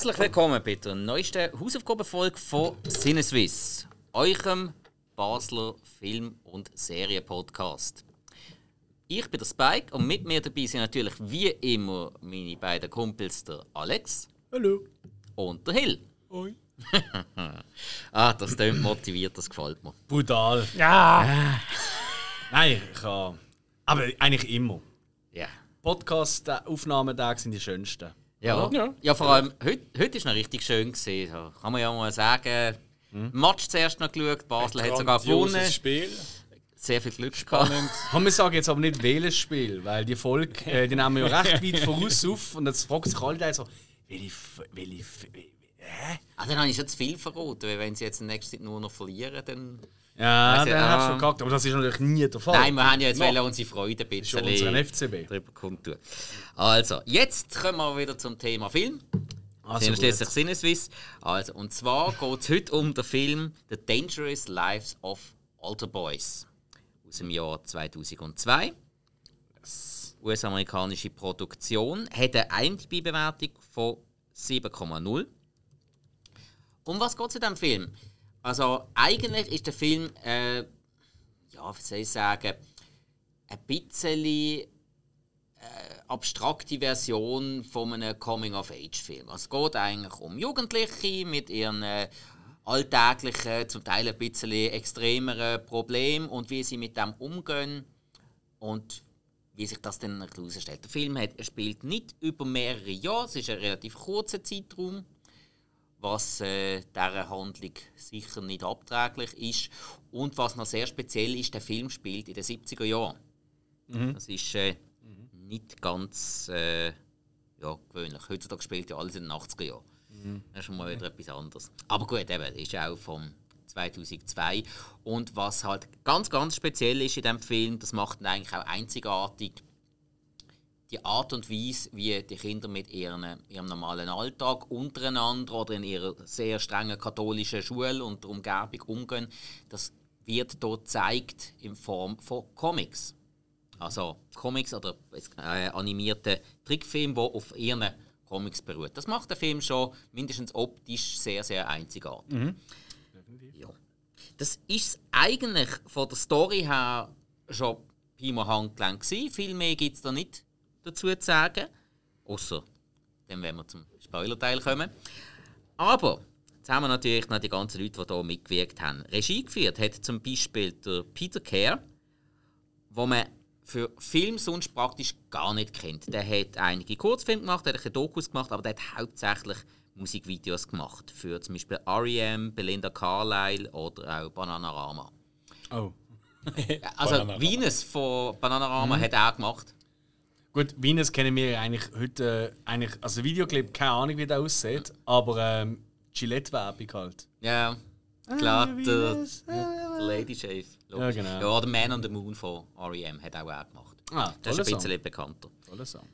Herzlich willkommen bei der neuesten Hausaufgabenfolge von Sinneswiss, eurem Basler Film- und Serienpodcast. Ich bin der Spike und mit mir dabei sind natürlich wie immer meine beiden Kumpels, der Alex. Hallo. Und der Hill. Hoi. ah, das klingt motiviert, das gefällt mir. Brutal. Ja! Nein, ich kann. Aber eigentlich immer. Ja. Podcast-Aufnahmetage sind die schönsten. Ja. Ja. ja. vor allem heute, heute ist noch richtig schön gesehen. So, kann man ja mal sagen. Match zuerst noch geschaut, Basel hat sogar gewonnen. Spiel. Sehr viel Glück gehabt. Haben wir sagen jetzt aber nicht welches Spiel, weil die Folge, äh, die nehmen wir ja recht weit voraus auf und jetzt fragen sich alle so, welche, welche, F- hä? Ah, dann habe ich schon zu viel verraten, weil wenn sie jetzt in der nächsten Zeit nur noch verlieren, dann. Ja, der ich, hat schon gehackt, aber das ist natürlich nie der Fall. Nein, wir haben ja jetzt wollen unsere Freude ein bisschen unseren FCB. darüber kundtun. Also, jetzt kommen wir wieder zum Thema Film. Also sind schließlich Sinneswiss. Also, und zwar geht es heute um den Film The Dangerous Lives of Alter Boys aus dem Jahr 2002. US-amerikanische Produktion hat eine IMDb-Bewertung von 7,0. Um was geht es in diesem Film? Also, eigentlich ist der Film, äh, ja, wie soll ich sagen, ein bisschen äh, abstrakte Version von einem Coming-of-Age-Film. Also es geht eigentlich um Jugendliche mit ihren äh, alltäglichen, zum Teil ein bisschen extremeren Problemen und wie sie mit dem umgehen und wie sich das dann herausstellt. Der Film hat, spielt nicht über mehrere Jahre, es ist ein relativ kurzer Zeitraum, was äh, dieser Handlung sicher nicht abträglich ist. Und was noch sehr speziell ist, der Film spielt in den 70er Jahren. Das ist äh, nicht ganz äh, ja, gewöhnlich. Heutzutage spielt ja alles in den 80er Jahren. Das ist schon mal wieder etwas anderes. Aber gut, eben, ist auch vom 2002. Und was halt ganz, ganz speziell ist in diesem Film, das macht ihn eigentlich auch einzigartig, die Art und Weise, wie die Kinder mit ihren, ihrem normalen Alltag untereinander oder in ihrer sehr strengen katholischen Schule und der Umgebung umgehen, das wird dort gezeigt in Form von Comics. Also Comics oder äh, animierte Trickfilme, die auf ihren Comics beruhen. Das macht der Film schon mindestens optisch sehr, sehr einzigartig. Ja. Das ist eigentlich von der Story her schon Pi mal Handgelenk. Viel mehr gibt es da nicht dazu zu sagen. Außer dann, wenn wir zum Spoilerteil kommen. Aber jetzt haben wir natürlich noch die ganzen Leute, die hier mitgewirkt haben. Regie geführt hat zum Beispiel der Peter Kerr, wo man für Film sonst praktisch gar nicht kennt. Der hat einige Kurzfilme gemacht, der hat ein Dokus gemacht, aber der hat hauptsächlich Musikvideos gemacht. Für zum Beispiel R.E.M., Belinda Carlisle oder auch Bananarama. Oh. Also Bananarama. Venus von Bananarama hat er auch gemacht. Gut, Venus kennen wir eigentlich heute, äh, eigentlich, also Videoclip, keine Ahnung wie der aussieht, aber ähm, Gillette-Werbung halt. Ja, klar, Ah, der, Venus, der Lady Shave. Ja, genau. Ja, oder Man on the Moon von R.E.M. hat auch er gemacht. Ah, Das ist ein bisschen Song. bekannter. Toller Song.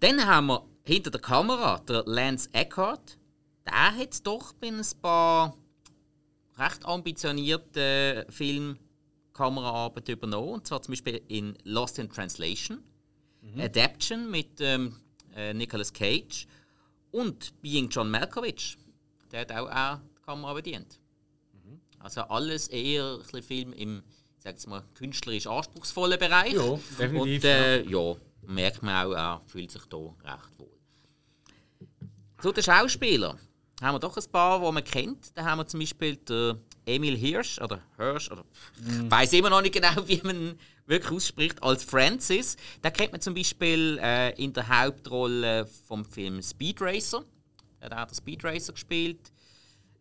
Dann haben wir hinter der Kamera der Lance Eckhart. Der hat doch bei ein paar recht ambitionierten Film-Kameraarbeiten übernommen. Und zwar zum Beispiel in Lost in Translation, Adaption mit ähm, äh, Nicolas Cage und Being John Malkovich. Der hat auch, auch die Kamera bedient. Also alles eher ein Film im ich sag jetzt mal, künstlerisch anspruchsvollen Bereich. Ja, definitiv, Und äh, ja. merkt man auch, er fühlt sich hier recht wohl. Zu den Schauspielern haben wir doch ein paar, die man kennt. Da haben wir zum Beispiel den Emil Hirsch oder Hirsch oder ich weiß immer noch nicht genau, wie man wirklich ausspricht als Francis. Da kennt man zum Beispiel äh, in der Hauptrolle vom Film Speed Racer. Er hat auch den Speed Racer gespielt.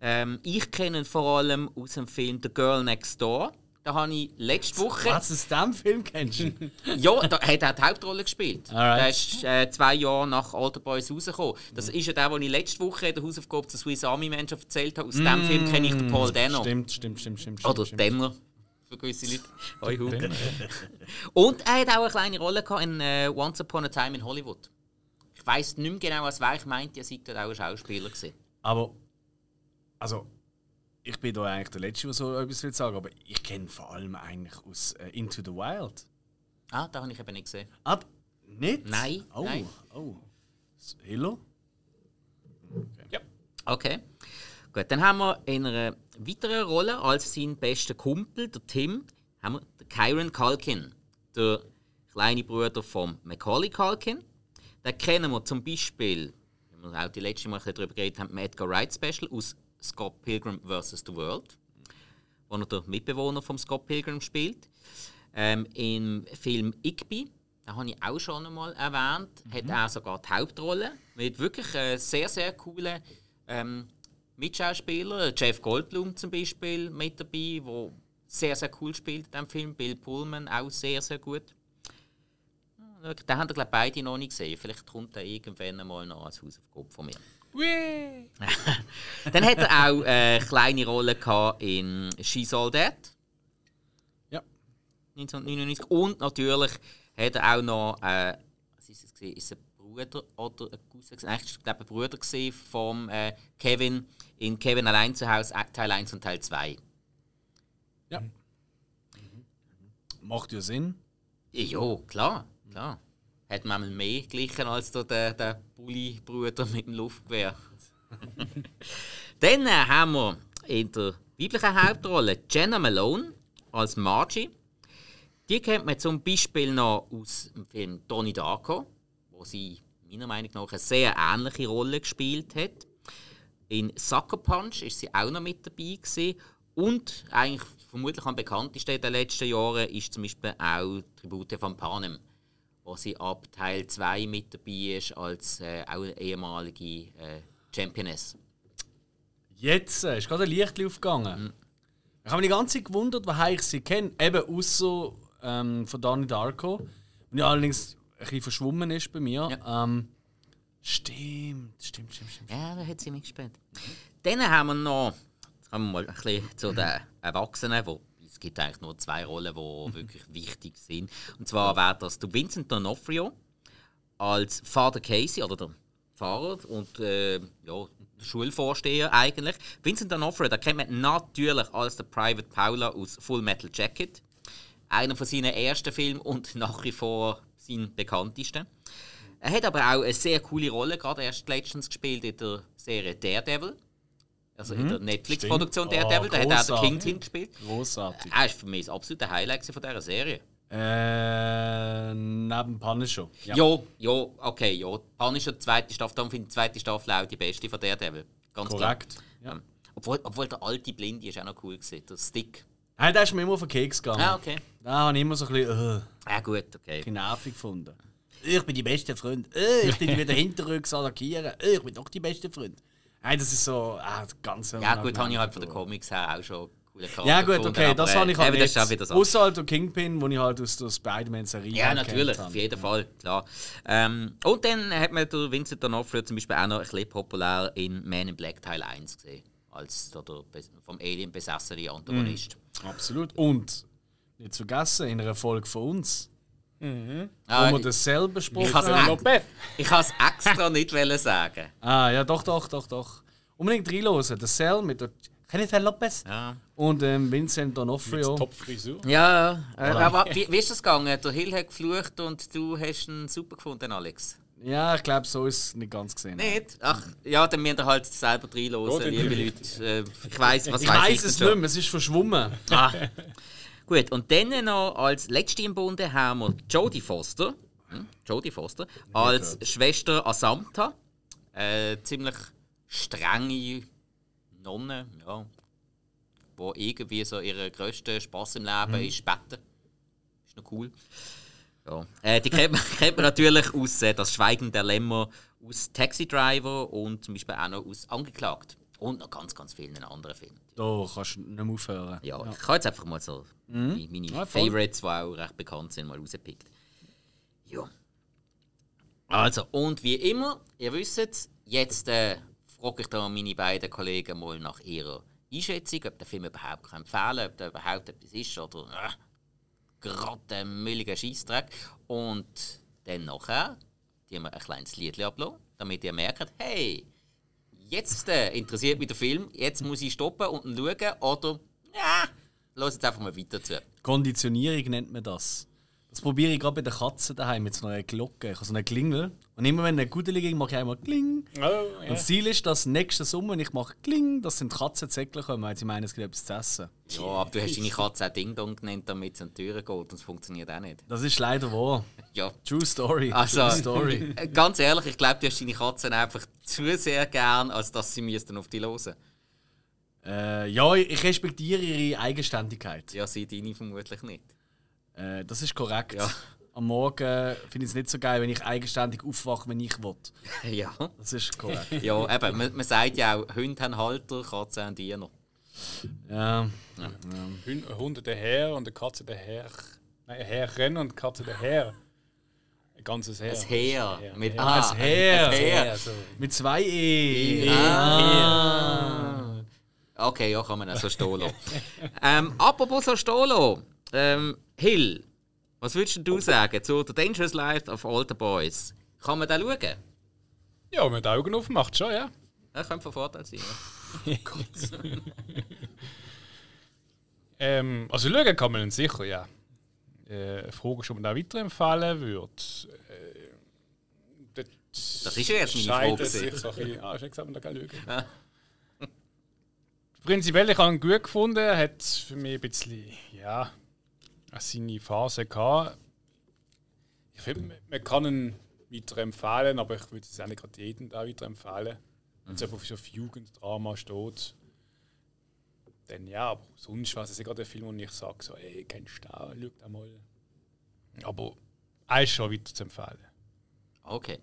Ähm, ich kenne ihn vor allem aus dem Film The Girl Next Door. Da habe ich letzte Woche. Was aus diesem Film kennst du? Ja, da hat er die Hauptrolle gespielt. Alright. Der ist äh, zwei Jahre nach Alter Boys rausgekommen. Das ist ja der, den ich letzte Woche in der Hausaufgabe zu Swiss Army Menschen erzählt habe. Aus dem Film kenne ich den Paul Denner. Stimmt, stimmt, stimmt, stimmt. Oder stimmt. Denner. Für gewisse Leute. Hoi, hu. Und er hat auch eine kleine Rolle gehabt in äh, Once Upon a Time in Hollywood. Ich weiß nicht mehr genau, was war. Ich meinte, er sei dort auch ein Schauspieler gewesen. Aber, also, ich bin da eigentlich der Letzte, der so etwas will sagen, aber ich kenne vor allem eigentlich aus äh, Into the Wild. Ah, da habe ich eben nicht gesehen. Ah, nicht? Nein, Oh, nein. oh. S- Hilo? Okay. Gut, dann haben wir in einer weiteren Rolle als sein bester Kumpel, der Tim, haben wir den Kyron Culkin, der kleine Bruder von Macaulay Culkin. Den kennen wir zum Beispiel, wenn wir auch die letzte Mal darüber geredet haben, im Edgar Wright Special aus Scott Pilgrim vs. The World, wo er der Mitbewohner von Scott Pilgrim spielt. Ähm, Im Film Igby, den habe ich auch schon einmal erwähnt, hat er sogar die Hauptrolle mit wirklich äh, sehr, sehr coolen ähm, Mitschauspielern. Jeff Goldblum zum Beispiel mit dabei, der sehr, sehr cool spielt in diesem Film. Bill Pullman auch sehr, sehr gut. Den haben wir, glaube beide noch nicht gesehen. Vielleicht kommt er irgendwann einmal noch als Hausaufgabe von mir. Dann hat er auch eine kleine Rolle gehabt in She's All That. Ja. 1999. Und natürlich hat er auch noch, äh, was ist es gewesen? Ist es Bruder oder ein Cousin? ich glaube ein Bruder gewesen vom äh, Kevin in Kevin allein zu Hause, äh, Teil 1 und Teil 2. Ja. Macht ja Sinn. Ja, klar, klar. Hat man mehr glichen als der, der, der Bulli-Bruder mit dem Luftgewehr. Dann äh, haben wir in der weiblichen Hauptrolle Jenna Malone als Margie. Die kennt man zum Beispiel noch aus dem Film Donnie Darko, wo sie meiner Meinung nach eine sehr ähnliche Rolle gespielt hat. In Sucker Punch ist sie auch noch mit dabei gewesen. Und eigentlich vermutlich am bekanntesten in den letzten Jahren ist zum Beispiel auch Tribute von Panem, wo sie ab Teil 2 mit dabei ist als äh, auch ehemalige äh, Championess. Jetzt äh, ist gerade ein Licht aufgegangen. Ich habe mich die ganze Zeit gewundert, woher ich sie kenne. Eben außer ähm, von Donnie Darko. Und ja allerdings bisschen verschwommen ist bei mir. Ähm, stimmt, stimmt, stimmt, stimmt. Ja, da hat sie mitgespielt. Dann haben wir noch, jetzt kommen wir mal ein bisschen zu den Erwachsenen, wo es gibt eigentlich nur zwei Rollen, die wirklich wichtig sind. Und zwar wäre das der Vincent D'Onofrio als Vater Casey oder der Fahrer und äh, ja, der Schulvorsteher eigentlich. Vincent D'Onofrio, da kennt man natürlich als der Private Paula aus Full Metal Jacket. Einer von seinen ersten Filmen und nach wie vor sein bekanntesten. Er hat aber auch eine sehr coole Rolle, gerade erst letztens gespielt in der Serie Daredevil. Also in der Netflix-Produktion. Daredevil, Oh, da hat er den grossartig. Kingpin gespielt. Großartig. Er ist für mich das absolute Highlight von dieser Serie. Äh, neben Punisher. Ja, ja, okay, ja. Punisher, die zweite Staffel, darum finde ich die zweite Staffel auch die beste von Daredevil. Ganz Korrekt. klar. Ja. Obwohl, obwohl der alte Blinde ist auch noch cool gewesen, der Stick. Nein, der ist mir immer auf den Keks gegangen. Ah, okay. Da habe ich immer so ein bisschen, äh, Ja, gut, okay. nervig gefunden. Ich bin die beste Freund. Äh, ich bin wieder hinterrücks attackieren. Äh, ich bin doch die beste Freund. Nein, das ist so ah, ganz Ja, gut, habe ich halt von den Comics her auch schon Ja, gut, gefunden, okay, das habe ich äh, halt nicht. Außer halt der Kingpin, den ich halt aus der Spider-Man-Serie Ja, natürlich, auf jeden Fall, klar. Ähm, und dann hat man der Vincent D'Onofrio zum Beispiel auch noch ein bisschen populär in Man in Black Teil 1 gesehen. Als der, vom Alien besessene Antagonist. Absolut. Und nicht zu vergessen, in einer Folge von uns, Ah, wo wir dasselbe habe haben. Ich kann es extra nicht wollen sagen. Ah, ja, doch, doch, doch, doch. Unbedingt reinhören. Der Cell mit der Jennifer Lopez Ja, und ähm, Vincent D'Onofrio. Top-Frisur. ja äh, aber wie, wie ist das gegangen? Der Hill hat geflucht und du hast ihn super gefunden, Alex. Ja, ich glaube, so ist es nicht ganz gesehen. Nicht? Ach, ja, dann müsst ihr halt selber reinhören, Gut, liebe Leute. Äh, ich weiß, was Ich weiss weiß denn es nicht mehr, es ist verschwommen. Ah. Gut, und dann noch als letzte im Bunde haben wir Jodie Foster. Hm? Jodie Foster. Als Schwester Asamta. Äh, ziemlich strenge Nonne, ja. Wo irgendwie so ihr grösster Spaß im Leben ist Betten. Ist noch cool. Ja. Äh, die kennt man, kennt man natürlich aus äh, Das Schweigen der Lämmer, aus Taxi Driver und zum Beispiel auch noch aus Angeklagt. Und noch ganz, ganz vielen anderen Filmen. Da kannst du nicht mehr aufhören. Ja, ich habe jetzt einfach mal so meine, meine Ja. Favorites, die auch recht bekannt sind, mal rausgepickt. Ja. Also, und wie immer, ihr wisst es, jetzt äh, frage ich da meine beiden Kollegen mal nach ihrer Einschätzung, ob der Film überhaupt kann empfehlen kann, ob der überhaupt etwas ist oder äh, gerade ein mülliger Scheissdreck. Und dann nachher, die wir ein kleines Lied ablassen, damit ihr merkt, hey, jetzt äh, interessiert mich der Film, jetzt muss ich stoppen und schauen oder ja, los jetzt einfach mal weiter zu. Konditionierung nennt man das. Das probiere ich gerade bei den Katzen daheim mit so einer Glocke. Ich habe so eine Klingel. Und immer wenn eine gute liegt, mache ich einmal Kling. Oh, ja. Und das Ziel ist, dass nächsten Sommer, wenn ich mache Kling, dass sind Katzensäckle kommen, weil sie meinen, es gibt etwas zu essen. Ja, aber du hast deine Katze auch Ding Dong genannt, damit sie an die Türen geht und es funktioniert auch nicht. Das ist leider wahr. Ja. True Story. Also, True Story. ganz ehrlich, ich glaube, du hast deine Katzen einfach zu sehr gern, als dass sie müssten auf dich hören. Äh, ja, ich respektiere ihre Eigenständigkeit. Ja, sie deine vermutlich nicht. Äh, das ist korrekt. Ja. Am Morgen finde ich es nicht so geil, wenn ich eigenständig aufwache, wenn ich will. Ja. Das ist korrekt. Ja, eben, man, man sagt ja auch, Hunde haben Halter, Katzen haben Diener. ja. Hund- Hunde der Herr und eine Katze der Herr. Nein, ein Herren und eine Katze der Herr. Ein ganzes Heer. Ein Heer. Mit ah, Ein Heer. Ein Heer. Ja, so. Mit zwei E. Ah. Okay, ja, kann man auch so stehen lassen. ähm, apropos so lassen. Ähm, Hill, was würdest du sagen zu The Dangerous Life of Older Boys? Kann man da schauen? Ja, wenn man die Augen aufmacht, schon, ja. Das könnte von Vorteil sein. Ja. Ähm, also schauen kann man ihn sicher, ja. Äh, Frage ist, ob man da weiterempfehlen würde. Äh, Das ist ja jetzt meine Frage sich so ein bisschen- Ah, du gesagt, man da kann schauen. Ja. Prinzipiell, ich habe ihn gut gefunden. Er hat für mich ein bisschen, ja, seine Phase gehabt. Ich finde, man- kann ihn weiterempfehlen, aber ich würde es auch nicht gerade jedem da weiterempfehlen. Wenn es einfach so auf Jugenddrama steht, dann ja, aber sonst war es gerade ein Film, wo ich sage, so, ey, kennst du den, schau den mal. Aber er ist schon weiter zu empfehlen. Okay.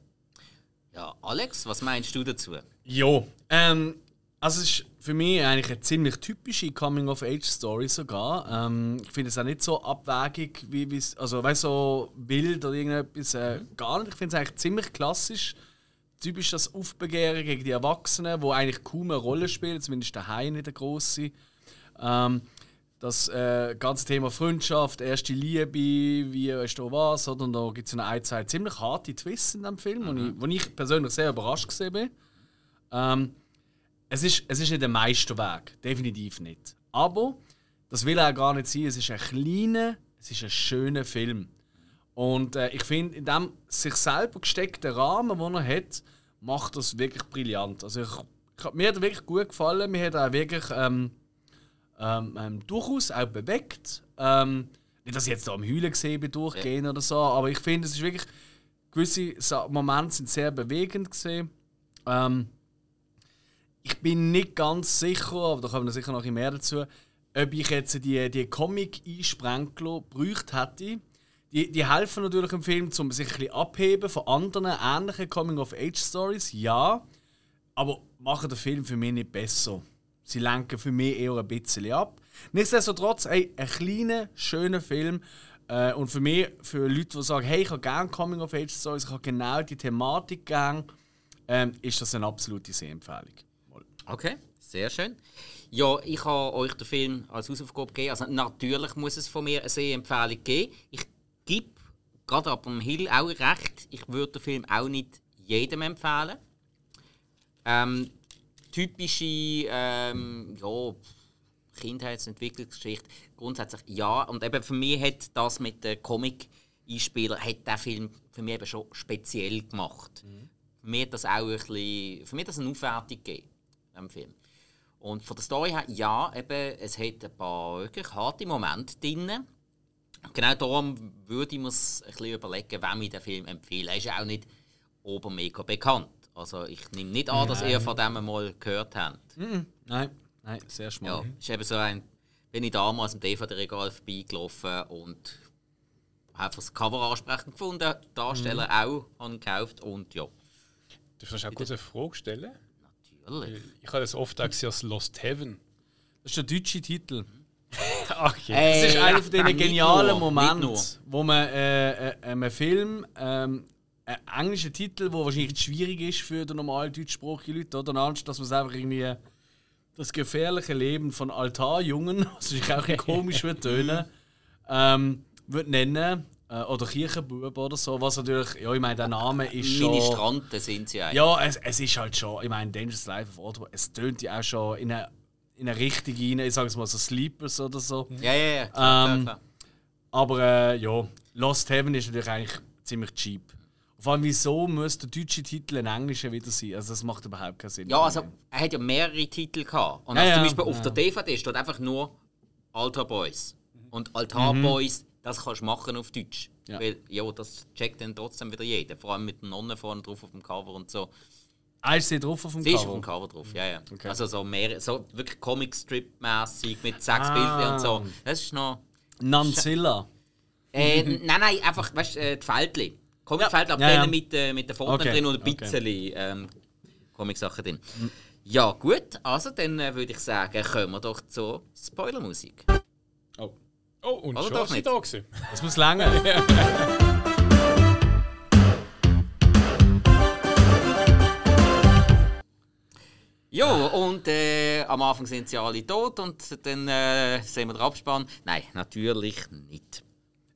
Ja, Alex, was meinst du dazu? Jo. Ähm, also es ist für mich eigentlich eine ziemlich typische Coming-of-Age-Story sogar. Ähm, ich finde es auch nicht so abwägig, wie es, also weißt so wild oder irgendetwas, äh, gar nicht. Ich finde es eigentlich ziemlich klassisch. Typisch das Aufbegehren gegen die Erwachsenen, wo eigentlich kaum eine Rolle spielt, zumindest daheim nicht eine grosse. Ähm, das äh, ganze Thema Freundschaft, erste Liebe, wie weißt du was, oder? Und da gibt es eine, ein, zwei ziemlich harte Twists in dem Film, wo, ich, wo ich persönlich sehr überrascht gesehen bin. Ähm, es, ist, es ist nicht der Meisterweg, definitiv nicht. Aber das will auch gar nicht sein. Es ist ein kleiner, es ist ein schöner Film. Und äh, ich finde, in dem sich selber gesteckten Rahmen, den er hat, macht das wirklich brillant. Also ich, mir hat er wirklich gut gefallen. Mir hat er auch wirklich ähm, ähm, ähm, durchaus auch bewegt. Ähm, nicht, dass ich jetzt da am Heulen gesehen bin, durchgehen oder so, aber ich finde, es ist wirklich. Gewisse Momente sind sehr bewegend gesehen. Ähm, ich bin nicht ganz sicher, aber da kommen wir sicher noch mehr dazu, ob ich jetzt die, die Comic-Einsprenkler gebraucht hätte. Die, die helfen natürlich im Film, um sich ein bisschen abheben von anderen ähnlichen Coming-of-Age-Stories, ja. Aber machen den Film für mich nicht besser. Sie lenken für mich eher ein bisschen ab. Nichtsdestotrotz, ey, ein kleiner, schöner Film. Äh, und für mich, für Leute, die sagen, hey, ich habe gerne Coming-of-Age-Stories, ich habe genau die Thematik gern, ähm, ist das eine absolute Sehempfehlung. Okay, sehr schön. Ja, ich habe euch den Film als Hausaufgabe gegeben. Also natürlich muss es von mir eine Sehempfehlung geben. Ich gebe gerade ab dem Hill auch recht. Ich würde den Film auch nicht jedem empfehlen. Ähm, typische ähm, ja, Kindheitsentwicklungsgeschichte grundsätzlich ja. Und eben für mich hat das mit den Comic-Einspielern hat der Film für mich eben schon speziell gemacht. Für mich hat das auch ein bisschen, für mich hat das eine Aufwertung gegeben, dem Film. Und von der Story her, ja, eben, es hat ein paar wirklich harte Momente drin. Genau darum würde ich mir ein bisschen überlegen, wem ich den Film empfehle. Er ist ja auch nicht obermega bekannt. Also ich nehme nicht an, dass ihr von dem mal gehört habt. Nein, nein, sehr schmal. Ja, ist eben so ein, bin ich damals im DVD-Regal vorbeigelaufen und habe das Cover ansprechend gefunden, Darsteller auch habe gekauft und ja, Darf ich noch kurz eine Frage stellen? Natürlich. Ich habe das oft auch gesehen als Lost Heaven. Das ist der deutsche Titel. Okay. Das ist Äh, einer von diesen nicht genialen Momenten, wo man äh, äh, einem Film ähm, einen englischen Titel, der wahrscheinlich schwierig ist für den normalen deutschsprachigen Leute, oder? Anstatt dass man es einfach irgendwie das gefährliche Leben von Altarjungen, was sich auch ein komisch wird tönen, ähm, wird nennen. Äh, oder Kirchenbub oder so, was natürlich, ja, ich meine, der Name ist schon... Ministranten sind sie eigentlich. Ja, es, es ist halt schon, ich meine, Dangerous Life of Oldboy, es tönt ja auch schon in eine, in eine Richtung rein, ich sage es mal so Sleepers oder so. ja, ja. ja klar, Ähm, klar, klar. Aber äh, ja, Lost Heaven ist natürlich eigentlich ziemlich cheap. Vor allem, wieso muss der deutsche Titel ein englischer wieder sein? Also, das macht überhaupt keinen Sinn. Ja, also er hat ja mehrere Titel gehabt. Und Ja, also zum Beispiel auf ja. der DVD steht einfach nur Altar Boys. Und Altar Boys, das kannst du machen auf Deutsch. Ja. Weil, ja, das checkt dann trotzdem wieder jeder. Vor allem mit der Nonne vorne drauf auf dem Cover und so. Ah, ist sie drauf auf dem Sie ist auf Cover? dem Cover drauf, ja, ja. Okay. Also so mehr, so wirklich Comic-Strip-mäßig mit sechs Ah. Bildern und so. Das ist noch. Nanzilla. Äh, nein, nein, einfach, weißt du, äh, die Fältchen. Comic-Fältchen, aber Ja, ja. mit, äh, mit den Fotos Okay, drin und ein okay. bisschen ähm, Comic-Sachen drin. Ja, gut, also dann äh, würde ich sagen, kommen wir doch zur Spoilermusik. Und Oder schon doch ist sie nicht? da gewesen. Das muss länger. Ja, und äh, am Anfang sind sie alle tot und dann äh, sehen wir den Abspann. Nein, natürlich nicht.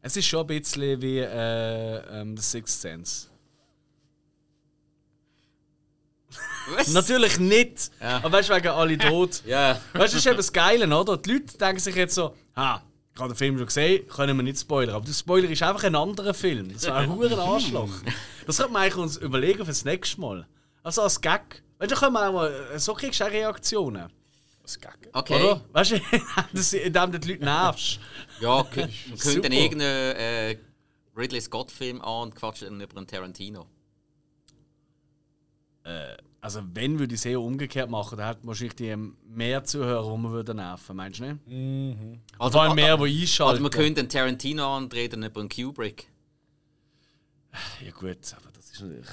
es ist schon ein bisschen wie äh, ähm, The Sixth Sense. Was? Natürlich nicht! Aber weißt du, wegen alle tot. Ja. Weißt du, das ist eben das Geile, oder? Die Leute denken sich jetzt so, ha, ich habe den Film schon gesehen, können wir nicht spoilern. Aber der Spoiler ist einfach ein anderer Film. Das war ein hoher Arschloch. Das könnte man eigentlich uns überlegen für das nächste Mal. Also als Gag. Weißt du, da können wir auch mal, so kriegst du auch Reaktionen. Was Gag. Okay. Oder? Weißt du, das- indem du die Leute nervst. Ja, kö- man könnte dann irgendeinen äh, Ridley Scott-Film an und quatschen dann über einen Tarantino. Also wenn würde ich es eher umgekehrt machen, dann hätten wahrscheinlich die mehr Zuhörer, die man würde nerven, meinst du nicht? Also, Vor allem mehr, die Also einschalten. man könnte einen Tarantino antreten über einen Kubrick. ja gut, aber das ist natürlich...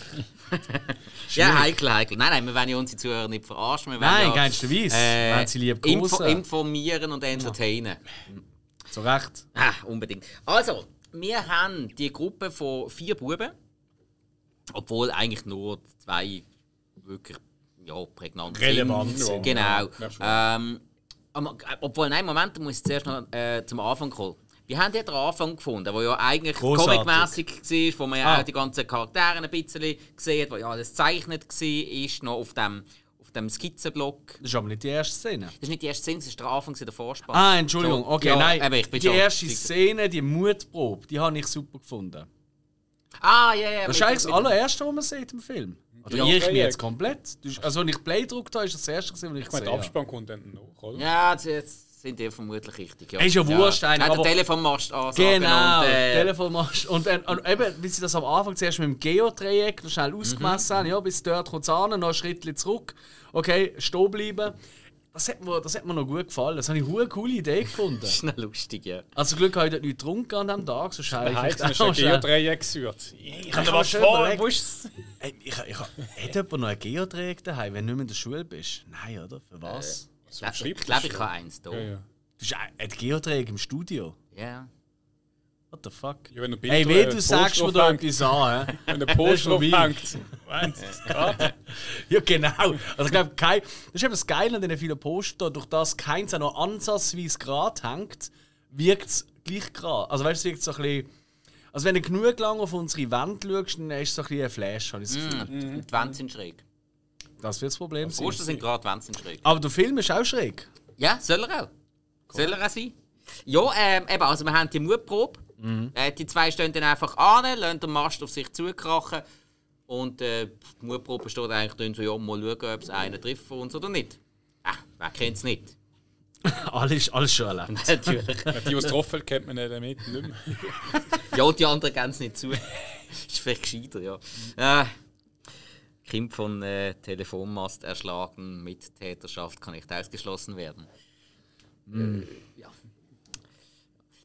Ja, heikel, heikel. Nein, nein, wir wollen ja unsere Zuhörer nicht verarschen. Wir Nein, ja, keinsterweise. äh, Wenn sie lieb info informieren und entertainen. So recht. Ah, unbedingt. Also, wir haben die Gruppe von vier Buben. Obwohl eigentlich nur zwei wirklich ja, prägnant Relevant sind. Genau. Ja, ähm, aber- obwohl, nein, Moment, muss ich zuerst noch äh, zum Anfang kommen. Wir haben ja den Anfang gefunden, der ja eigentlich comicmäßig war, wo man ja Ah. auch die ganzen Charaktere ein bisschen gesehen hat, wo ja alles gezeichnet war, noch auf dem, auf dem Skizzenblock. Das ist aber nicht die erste Szene. Das ist nicht die erste Szene, das ist der Anfang, der Vorspann. Ah, Entschuldigung. Okay, ja, nein. eben, ich bin die erste Szene, die Mutprobe, die habe ich super gefunden. Ah, ja, ja. Das ist eigentlich das allererste, was man sieht im Film. Oder Ja, ich okay, mich ja. jetzt komplett. Also, als ich Play gedrückt habe, ist das das erste, was ich Ich gesehen der habe. Abspann kommt dann noch, oder? Ja, das- jetzt sind die vermutlich richtig. Ja. Ist ja wurscht eigentlich, Nein, aber- der Telefonmast ansagen Genau, und, äh, Telefonmast. Und, dann- und eben, wie sie das am Anfang zuerst mit dem Geodreieck noch schnell ausgemessen haben, ja, bis dort kommt es an, noch ein Schritt zurück. Okay, stehen bleiben. Das hat, mir, das hat mir noch gut gefallen. Das habe ich eine coole Idee gefunden. Das ist noch lustig, ja. Also Glück habe ich dort nicht getrunken an diesem Tag, sonst habe ich Heißt, vielleicht du auch schnell- Geodreieck gesucht. Ich habe mir was schon vor, Ey, ich, ich, hat jemand noch ein Geodreieck daheim, wenn du nicht mehr in der Schule bist? Nein, oder? Für was? Ich glaube, ich, glaub, ich habe eins da. Ja, ja. Du hast ein ein Geodreieck im Studio. Ja. What the fuck? Ja, wenn du Hey, weh, äh, du sagst mir da aufhängt. etwas an. Wenn der du, das geht? Ja, genau. Also ich glaube, kein, das ist eben das Geile an diesen vielen Poster, durch das keins auch noch ansatzweise gerade hängt, wirkt es gleich gerade. Also weißt du, es wirkt so ein bisschen... Also wenn du genug lang auf unsere Wand schaust, dann ist es so ein bisschen ein Flash, habe ich das Gefühl. Mm, Die Wände sind schräg. Das wird das Problem Die sein. Poster sind gerade, die Wände sind schräg. Aber der Film ist auch schräg. Ja, soll er auch. Soll er auch sein? Ja, ähm, eben, also wir haben die Mutprobe. Mhm. Äh, die zwei stehen dann einfach an, lassen den Mast auf sich zukrachen. Und äh, die Mutprobe steht eigentlich dann so, ja, mal schauen, ob es einen trifft von uns oder nicht. Ah, wer kennt es nicht? alles, alles schon erlebt. Natürlich. Die, die es getroffen hat, kennt man nicht damit. Nicht mehr. Ja, und die anderen gehen es nicht zu. ist vielleicht gescheiter, ja. Äh, Kind von äh, Telefonmast erschlagen mit Täterschaft kann nicht ausgeschlossen werden. Äh, ja.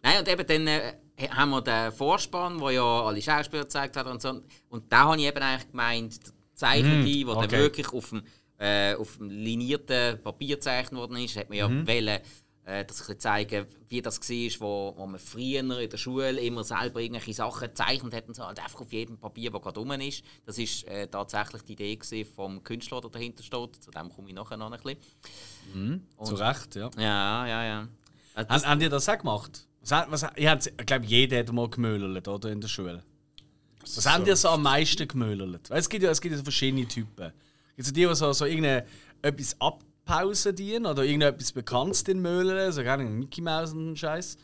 Nein, und eben dann äh, haben wir den Vorspann, wo ja alle Schauspieler gezeigt hat und so. Und da habe ich eben eigentlich gemeint, der Zeichnende, wo dann okay. wirklich auf dem, äh, auf dem linierten Papier gezeichnet worden ist, hat man ja wollen, äh, das ein bisschen zeigen, wie das war, wo, wo man früher in der Schule immer selber irgendwelche Sachen gezeichnet hat und so, halt einfach auf jedem Papier, das gerade rum ist. Das war äh, tatsächlich die Idee vom Künstler, der dahinter steht. Zu dem komme ich nachher noch ein bisschen. Zu Recht, ja. Ja, ja, ja. Also Haben, das, haben die das auch gemacht? Was, ich glaube, jeder hat mal gemöllert, oder? In der Schule. Was haben die so am meisten gemöllert? Weil es gibt ja, es gibt ja so verschiedene Typen. Es gibt so die, die so, so irgendeine, etwas abpausen dienen oder irgendetwas Bekanntes den möllern, so gerne Mickey Mouse und Scheiß.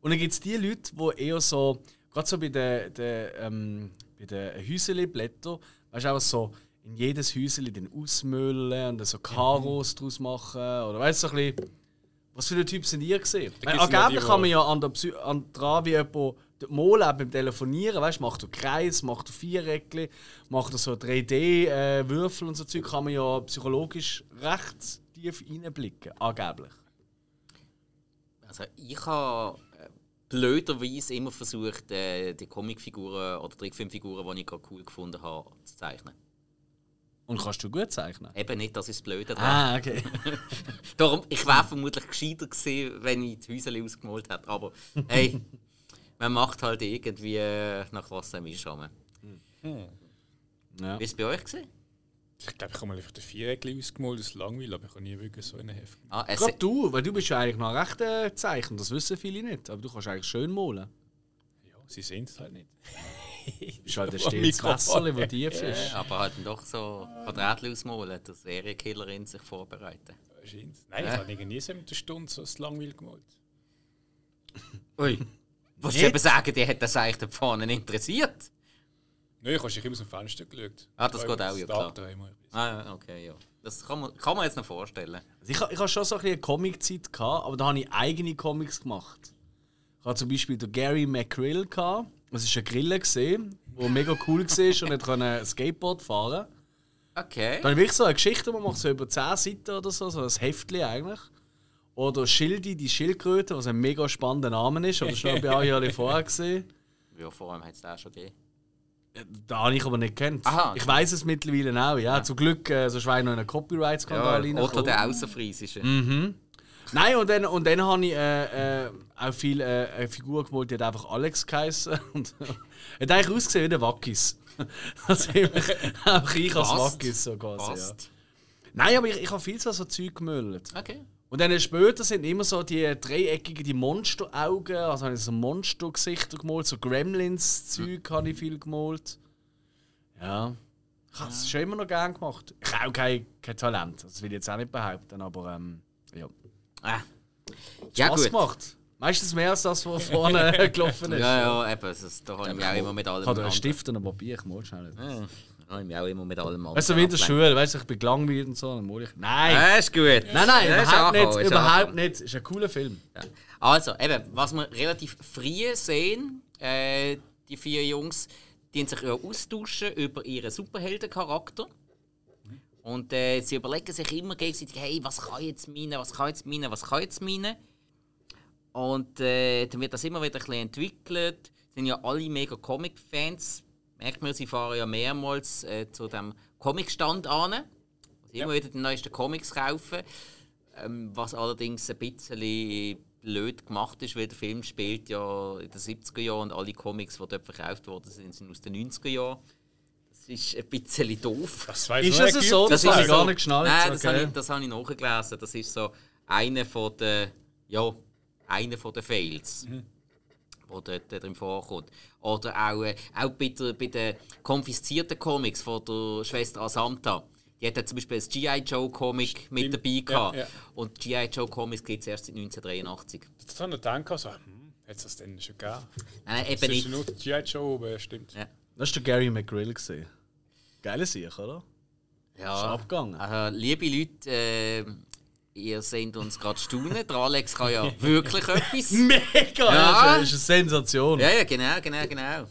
Und dann gibt es die Leute, die eher so gerade so bei den, den, ähm, bei den Häuselblättern, weißt du, auch so in jedes Häuseli den ausmüllen und dann so Karos draus machen. Oder weißt du, so ein bisschen, was für ein Typ sind ihr gesehen? Angeblich kann man ja an, der Psy an dran wie jemand Mol beim Telefonieren, weißt du, macht er Kreis, macht er Viereckli, macht er so 3D-Würfel und so Zeug, kann man ja psychologisch recht tief reinblicken, angeblich. Also ich habe äh, blöderweise immer versucht, äh, die Comicfiguren oder Trickfilmfiguren, die ich gerade cool gefunden habe, zu zeichnen. Und kannst du gut zeichnen? Eben nicht, das ist das Blöde dran. Ah, okay. Darum, ich wäre vermutlich gescheiter gewesen, wenn ich die Häuser ausgemalt hätte. Aber hey, man macht halt irgendwie äh, nach was einem ist. Ja. Wie ist es bei euch gesehen? Ich glaube, ich habe mal einfach den Viereckli ausgemalt, das ist langweilig, aber ich habe nie wirklich so einen Heft. Ah, es, Gerade du, weil du bist ja eigentlich noch ein rechter Zeichner, das wissen viele nicht. Aber du kannst eigentlich schön malen. Ja, sie sehen es halt nicht. Du bist halt ein Mikrofon. Wasser, das tief ist. ja, aber halt doch so Quadratchen ausmalen, der Serienkillerin sich vorbereiten. Scheint's. Nein, ich habe nie so mit der Stunde so langweilig gemalt. Ui. Willst du eben sagen, die hat das eigentlich da vorne interessiert? Nein, ich habe immer aus dem Fenster geschaut. Ah, das geht auch, ja, klar. Ah, okay, ja. Das kann man, kann man jetzt noch vorstellen. Also ich, ich hatte schon so ein bisschen eine Comic-Zeit, gehabt, aber da habe ich eigene Comics gemacht. Ich hatte zum Beispiel den Gary McGrill. gehabt. Das war ein Griller, der mega cool war und nicht konnte Skateboard fahren Okay. Dann habe ich wirklich so eine Geschichte, man macht so über 10 Seiten oder so, so ein Heftchen eigentlich. Oder Schildi, die Schildkröte, was ein mega spannender Name ist. Habe ich auch Jahre vorher gesehen. Ja, vor allem hat es den auch schon gegeben. Da habe ich aber nicht gekannt. Aha. Ich weiß es mittlerweile auch. Ja, zum Glück, äh, wäre ich noch in einen Copyright-Skandal Ja, reingekommen. Otto der Außerfriesische. Mhm. Nein, und dann, und dann habe ich äh, äh, auch viel äh, eine Figur gemalt, die hat einfach Alex geheißen. Und hat eigentlich ausgesehen wie der Wackis. Also auch ich als. Wackis so quasi. Ja. Nein, aber ich, ich habe viel so, so Zeug gemalt. Okay. Und dann später sind immer so die dreieckigen, die Monsteraugen, also habe ich so Monstergesichter gemalt, so Gremlins-Zeug habe ich viel gemalt. Ja. Ich habe es schon immer noch gern gemacht. Ich habe auch kein, kein Talent, das will ich jetzt auch nicht behaupten, aber ähm, ja. Ah. Ja, Spaß gut. gemacht. Meistens mehr als das, was vorne gelaufen ist. Ja, ja, eben. Das, da habe ich mich auch immer mit allem Ich habe einen Stift und ein Papier, ich mal schnell. Ja, da habe ich mich auch immer mit allem anderen. Du, wie in der. Schule, weißt du, ich bin gelangweilt und so, dann mal ich. Nein! Ja, ist gut. Nein, nein, Ja, ist überhaupt angekommen, nicht, ist überhaupt angekommen. nicht. Ist ein cooler Film. Ja. Also, eben, was wir relativ früh sehen, äh, die vier Jungs, die sich ja austauschen über ihren Superheldencharakter. Und äh, sie überlegen sich immer gegenseitig, hey, was kann jetzt meine, was kann jetzt meine, was kann jetzt meine. Und äh, dann wird das immer wieder ein bisschen entwickelt. Sind ja alle mega Comic-Fans. Merkt man, sie fahren ja mehrmals äh, zu dem Comicstand an. Also immer wieder die neuesten Comics kaufen. Ähm, was allerdings ein bisschen blöd gemacht ist, weil der Film spielt ja in den 70er Jahren und alle Comics, die dort verkauft worden sind, sind aus den 90er Jahren. Das ist ein bisschen doof. Das Ist nur es so? Das ich so- gar nicht geschnallt. Nein, das okay. habe ich, das habe ich nachgelesen. Das ist so einer von den, ja, einer von den Fails, wo dort drin vorkommt. Oder auch, äh, auch bei, der, bei den konfiszierten Comics von der Schwester Asanta. Die hat ja zum Beispiel ein G.I. Joe Comic mit dabei gehabt. ja. Und G.I. Joe Comics gibt es erst seit 1983. Das habe ich gedacht, so, hm, hat es das denn schon gegeben? Nein, Das eben ist nicht. nur G.I. Joe oben, stimmt. Ja. Das war Gary McGrill. gewesen. Geile Sieg, oder? Ist Ja. abgegangen. Also, liebe Leute, äh, ihr seht uns gerade staunen. Der Alex kann ja wirklich etwas. Mega! Ja. Das ist, ist eine Sensation. Ja, ja, genau, genau, genau.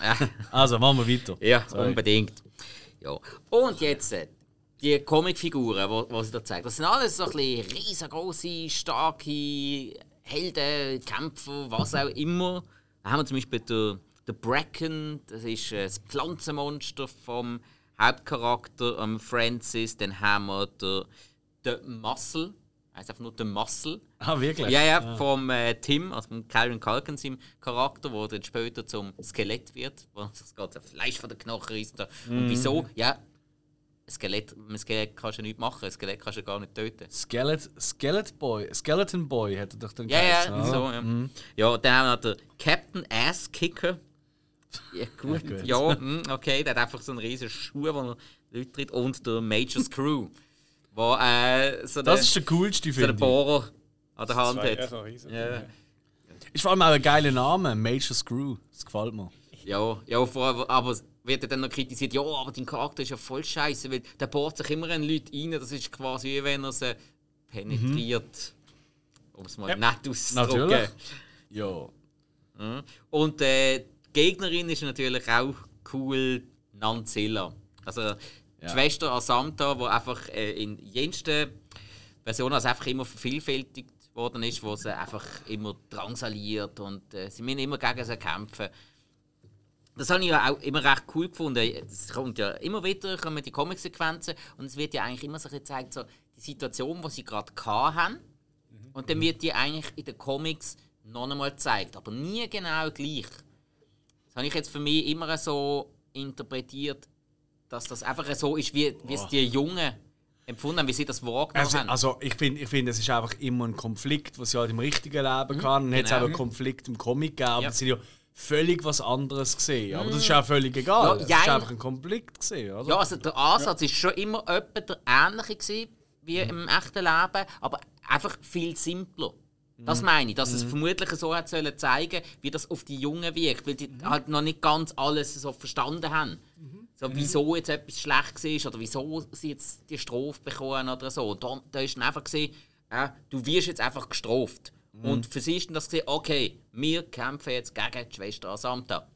Also, machen wir weiter. ja Sorry. unbedingt. Ja. Und jetzt äh, die Comicfiguren, die sie da zeigen. Das sind alles so ein bisschen riesengroße, starke Helden, Kämpfer, was auch immer. Da haben wir zum Beispiel den, den Bracken, das ist äh, das Pflanzenmonster vom Hauptcharakter ähm, Francis. Dann haben wir den, den Muscle, heißt einfach nur den Muscle. Ah, wirklich? Ja, ja, vom äh, Tim, also vom Calvin Culkin, seinem Charakter, der dann später zum Skelett wird, wo das ganze Fleisch von den Knochen ist. Und wieso? Ja, ein Skelett, Skelett kannst du nichts machen, ein Skelett kannst du gar nicht töten. Skelet, Skelet Boy. Skeleton Boy hätte doch dann Ja, ja, geheißen, so, ja. Ja, dann haben wir noch den Captain Ass Kicker. Ja, gut. gut. Ja, hm, okay, der hat einfach so einen riesen Schuh, wo er Leute tritt. Und der Major Screw, wo äh, so Das ist der coolste, so einen finde ich. Bohrer an der Hand hat. so. Ja. Ist vor allem auch ein geiler Name, Major Screw. Das gefällt mir. Ja, ja vor allem, aber wird dann noch kritisiert, ja, aber dein Charakter ist ja voll scheiße, weil der bohrt sich immer in Leute rein, das ist quasi wie wenn er sie penetriert. Um es mal Ja. nett auszudrücken. Natürlich. Ja. Mhm. Und äh, Gegnerin ist natürlich auch cool, Nanzilla. Also die Ja. Schwester Asamta, die einfach äh, in jensten Versionen also einfach immer vervielfältigt worden ist, wo sie einfach immer drangsaliert und äh, sie müssen immer gegen sie kämpfen. Das habe ich ja auch immer recht cool gefunden. Es kommt ja immer wieder kommen die Comic-Sequenzen und es wird ja eigentlich immer so gezeigt, so die Situation, die sie gerade haben. Und dann wird die eigentlich in den Comics noch einmal gezeigt, aber nie genau gleich. Das habe ich jetzt für mich immer so interpretiert, dass das einfach so ist, wie, wie es die Jungen empfunden haben, wie sie das wahrgenommen Also, haben. also ich finde, ich find, es ist einfach immer ein Konflikt, was sie halt im richtigen Leben kann. Und jetzt genau. auch einen Konflikt im Comic gegeben, aber Ja. es sind ja völlig was anderes gesehen. Aber das ist auch völlig egal. Ja, es ist jein. einfach ein Konflikt gesehen, oder? Ja, also der Ansatz ist schon immer etwa der ähnliche gewesen wie im echten Leben, aber einfach viel simpler. Das meine ich, dass es vermutlich so hat sollen zeigen, wie das auf die Jungen wirkt, weil die halt noch nicht ganz alles so verstanden haben. So, wieso jetzt etwas schlecht war oder wieso sie jetzt die Strafe bekommen oder so. Und da, da ist dann einfach gesehen, äh, du wirst jetzt einfach gestraft. Und für sie ist dann das gesehen, okay, wir kämpfen jetzt gegen die Schwester Asamta.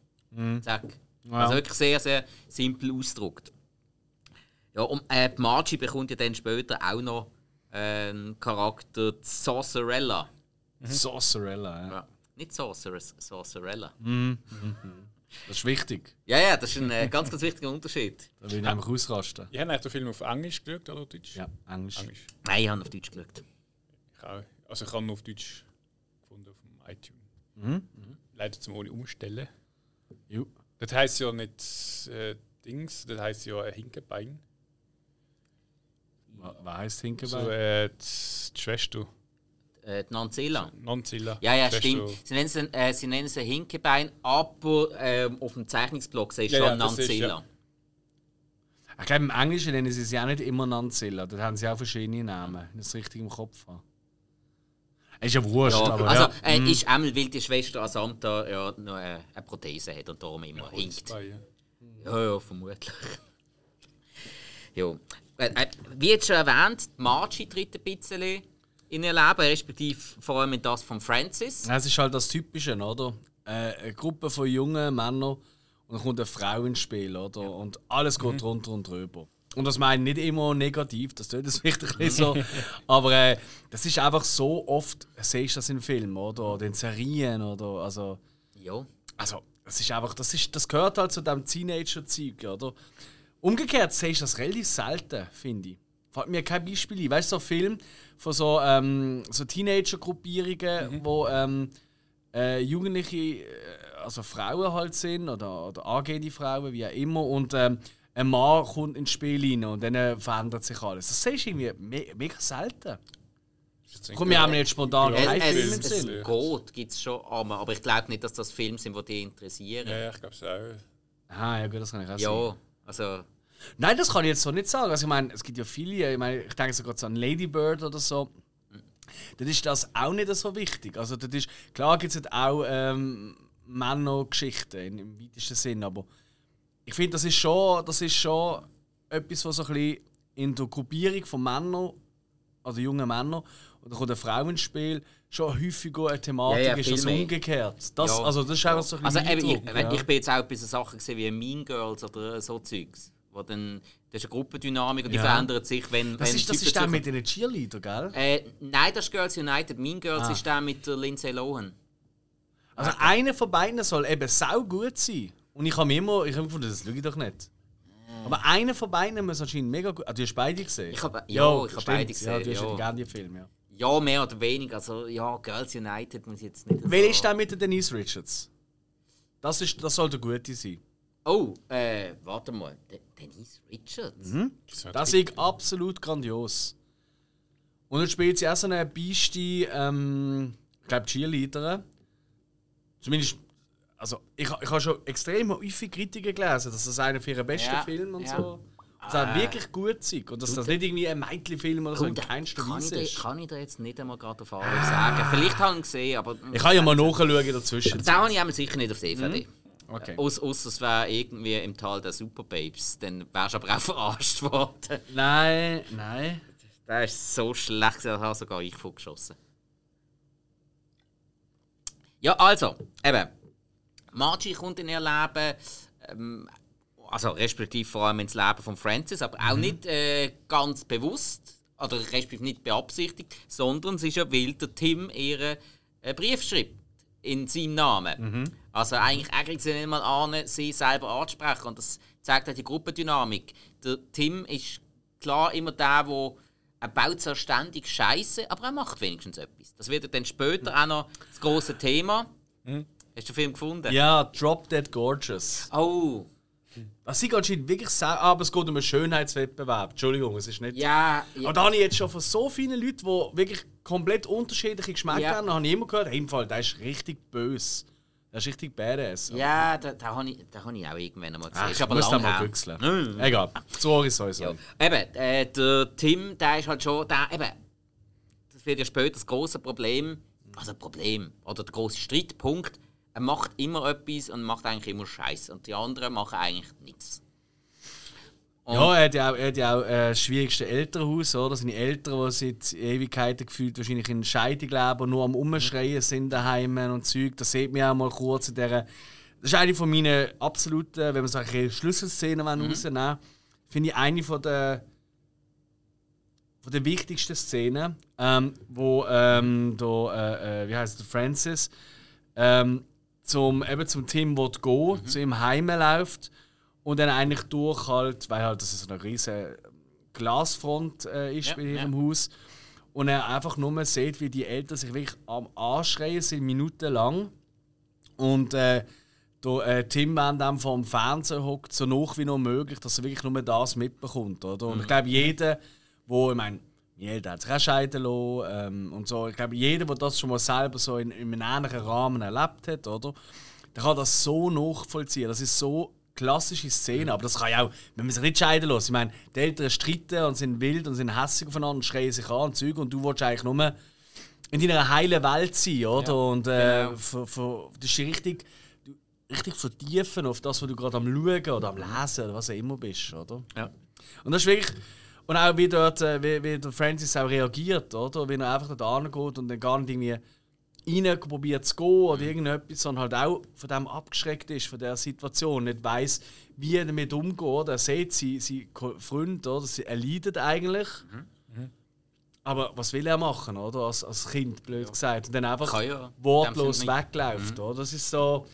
Zack. Also wirklich sehr, sehr simpel ausgedrückt. Ja, und äh, die Margie bekommt ja dann später auch noch einen Charakter, die Sorcerella. Sorcerella, ja. Ja. Nicht Sorceress, Sorcerella. Das ist wichtig. Ja, ja, das ist ein äh, ganz, ganz wichtiger Unterschied. Da will ich nämlich ausrasten. Ich habe eigentlich den Film auf Englisch geschaut oder Deutsch? Ja, Englisch. Englisch. Nein, ich habe auf Deutsch geschaut. Ich auch. Also ich habe ihn auf Deutsch gefunden auf dem iTunes. Mhm. Leider zum ohne umstellen. Jo. Das heisst ja nicht äh, Dings, das heisst ja ein Hinkebein. Was heisst Hinkebein? So äh, die Schwester. Äh, Nanzilla. Nonzilla. Ja, ja, Schwester. stimmt. Sie nennen, es, äh, sie nennen es ein Hinkebein, aber ähm, auf dem Zeichnungsblock sehe ich Ja, schon ja, das ist, Nanzilla. ja. Ich glaube, im Englischen nennen sie sie auch nicht immer Nanzilla. Da haben sie auch verschiedene Namen, wenn ich es richtig im Kopf habe. Ist ja wurscht, Ja, aber also ja. äh, Mhm. ist einmal, weil die Schwester Asamta ja noch äh, eine Prothese hat und darum immer hinkt. Zwei, ja. Ja, ja, vermutlich. ja. Äh, äh, wie jetzt schon erwähnt, die Margie tritt ein bisschen in ihr Leben, respektive vor allem in das von Francis. Es ist halt das Typische, oder? Äh, eine Gruppe von jungen Männern und dann kommt eine Frau ins Spiel, oder? Und alles geht drunter und drüber. Und das meine ich nicht immer negativ, das tut es vielleicht ein bisschen so. Aber äh, das ist einfach so oft, siehst du das in Filmen, oder? Oder in Serien, oder? Also, Ja. also das ist einfach, das, ist, das gehört halt zu diesem Teenager-Zeug, oder? Umgekehrt siehst du das relativ selten, finde ich. Fällt mir kein Beispiel ein. Weißt du, so Film von so, ähm, so Teenager-Gruppierungen, wo ähm, äh, Jugendliche, äh, also Frauen halt sind oder, oder angehende Frauen, wie auch immer, und ähm, ein Mann kommt ins Spiel rein und dann äh, verändert sich alles. Das siehst du irgendwie me mega selten. Kommt mir auch nicht spontan Es, kein Film es, es geht, gibt es schon, aber, aber ich glaube nicht, dass das Filme sind, die dich interessieren. Ja, ja, ich glaube es auch. Ah, ja gut, das kann ich auch Ja, sehen. also. Nein, das kann ich jetzt so nicht sagen. Also ich meine, es gibt ja viele, ich meine, ich denke sogar so an Lady Bird oder so. Dann ist das auch nicht so wichtig. Also das ist, klar gibt es auch ähm, Männergeschichten im weitesten Sinn, aber ich finde, das ist schon, das ist schon etwas, was so ein bisschen in der Gruppierung von Männern, also jungen Männern, oder kommt eine Frau ins Spiel, schon häufiger eine Thematik Ja, ja, ist als umgekehrt. Das, Ja. Also das ist einfach so ein Also bisschen eben, ich, ich bin jetzt auch bei so Sachen gesehen wie Mean Girls oder so Zeugs. Wo dann, das ist eine Gruppendynamik und die Ja. verändert sich, wenn. das wenn ist, das Typen ist der mit den Cheerleader, gell? Äh, nein, das ist Girls United. Mean Girls Ah. ist der mit der Lindsay Lohan. Also einer von beiden soll eben sau gut sein. Und ich habe mir immer, ich habe gefunden, das schaue ich doch nicht. Aber einer von beiden muss anscheinend mega gut. Ah, du hast beide gesehen? Ich habe- ja, ich habe beide Ja, gesehen, du hast ja ja. gerne die Filme, ja. Ja, mehr oder weniger. Also, ja, Girls United muss ich jetzt nicht. Wer so- ist der mit der Denise Richards? Das, ist, das soll der Gute sein. Oh, äh, warte mal. De Denise Richards? Mhm. Das ist absolut grandios. Und dann spielt sie auch so eine Beiste, ähm, ich glaube Cheerleaderin. Zumindest, also ich, ich habe schon extrem häufig Kritiken gelesen, dass das einer für ihren besten Ja, Film und ja. so. Das soll wirklich gut sein. Und dass das nicht irgendwie ein Mädchenfilm oder so in keinster ich Weise ist. kann ich dir jetzt nicht einmal gerade auf Anhieb sagen. Vielleicht habe ich ihn gesehen, aber... Ich kann ja mal nachschauen dazwischen. Den habe ich sicher nicht auf DVD. Okay. Aus, aus es wäre irgendwie im Tal der Superbabes. Dann wärst du aber auch verarscht worden. Nein, nein. Der ist so schlecht, da habe sogar ich vorgeschossen. Ja, also, eben. Margie kommt in ihr Leben, ähm, also respektive vor allem ins Leben von Francis, aber auch nicht äh, ganz bewusst, oder respektive nicht beabsichtigt, sondern es ist ja, weil der Tim ihren äh, Brief schreibt. In seinem Namen. Also eigentlich er kriegt sie nicht mal an, sie selber anzusprechen. Und das zeigt auch die Gruppendynamik. Der Tim ist klar immer der, der er baut zwar ständig Scheiße, aber er macht wenigstens etwas. Das wird dann später auch noch das große Thema. Hast du den Film gefunden? Ja, Drop Dead Gorgeous. Oh, Das ist anscheinend wirklich sehr, aber es geht um einen Schönheitswettbewerb. Entschuldigung, es ist nicht. ja. ja. Aber da habe ich jetzt schon von so vielen Leuten, die wirklich komplett unterschiedliche Geschmäcker Ja. haben, habe ich immer gehört, hey, im Fall, der ist richtig böse. Der ist richtig badass. Ja, da, da habe ich, da hab ich auch irgendwann einmal gesehen. Ach, ist ich aber muss da lang mal her. güchseln. Egal. Sorry, sorry, sorry. Ja. Eben, äh, der Tim, der ist halt schon, der, eben, das wird ja später das große Problem, also Problem, oder der große Streitpunkt, er macht immer etwas und macht eigentlich immer Scheiße und die anderen machen eigentlich nichts. Und- Ja, er hat ja auch, er hat ja auch äh, das schwierigste Elternhaus, oder? Seine Eltern, die seit Ewigkeiten gefühlt wahrscheinlich in Scheidung leben und nur am Umschreien sind daheim und Zeug. Das sieht man auch mal kurz in dieser. Das ist eine von meinen absoluten, wenn man solche Schlüsselszenen mhm. rausnehmen finde ich eine von der, von der wichtigsten Szenen, ähm, wo ähm, da, äh, äh, wie heißt der Francis ähm, zum, eben zum Tim will gehen, zu ihm heim läuft und dann eigentlich durch halt, weil halt das so eine riesige Glasfront äh, ist Ja, bei ihrem Haus und er einfach nur sieht, wie die Eltern sich wirklich am Anschreien sind, minutenlang und äh, da, äh, Tim während dem vom Fernseher hockt, so noch wie noch möglich, dass er wirklich nur das mitbekommt. Oder? Und ich glaube, jeder, wo, ich meine, meine Eltern haben sich auch scheiden lassen ähm, und so, ich glaube, jeder, der das schon mal selber so in, in einem ähnlichen Rahmen erlebt hat, oder? der kann das so nachvollziehen. Das ist so klassische Szene, aber das kann ja auch, wenn man sich nicht scheiden lässt. Ich meine, die Eltern streiten und sind wild und sind hässlich aufeinander und schreien sich an und Zeug und du willst eigentlich nur in deiner heilen Welt sein, oder? Ja, und äh, genau. für, für, das ist richtig, richtig vertiefen auf das, was du gerade am Schauen oder am Lesen oder was auch immer bist, oder? Ja. Und das ist wirklich. Und auch wie, dort, äh, wie, wie der Francis auch reagiert, oder? Wie er einfach da geht und dann gar nicht irgendwie rein probiert zu gehen oder irgendetwas, sondern halt auch von dem abgeschreckt ist, von der Situation, nicht weiß, wie er damit umgeht. Oder? Er sieht sie, sie Freund, oder? Sie, er leidet eigentlich. Aber was will er machen, oder? Als, als Kind, blöd gesagt. Und dann einfach ja. wortlos wegläuft. Oder? Das ist so.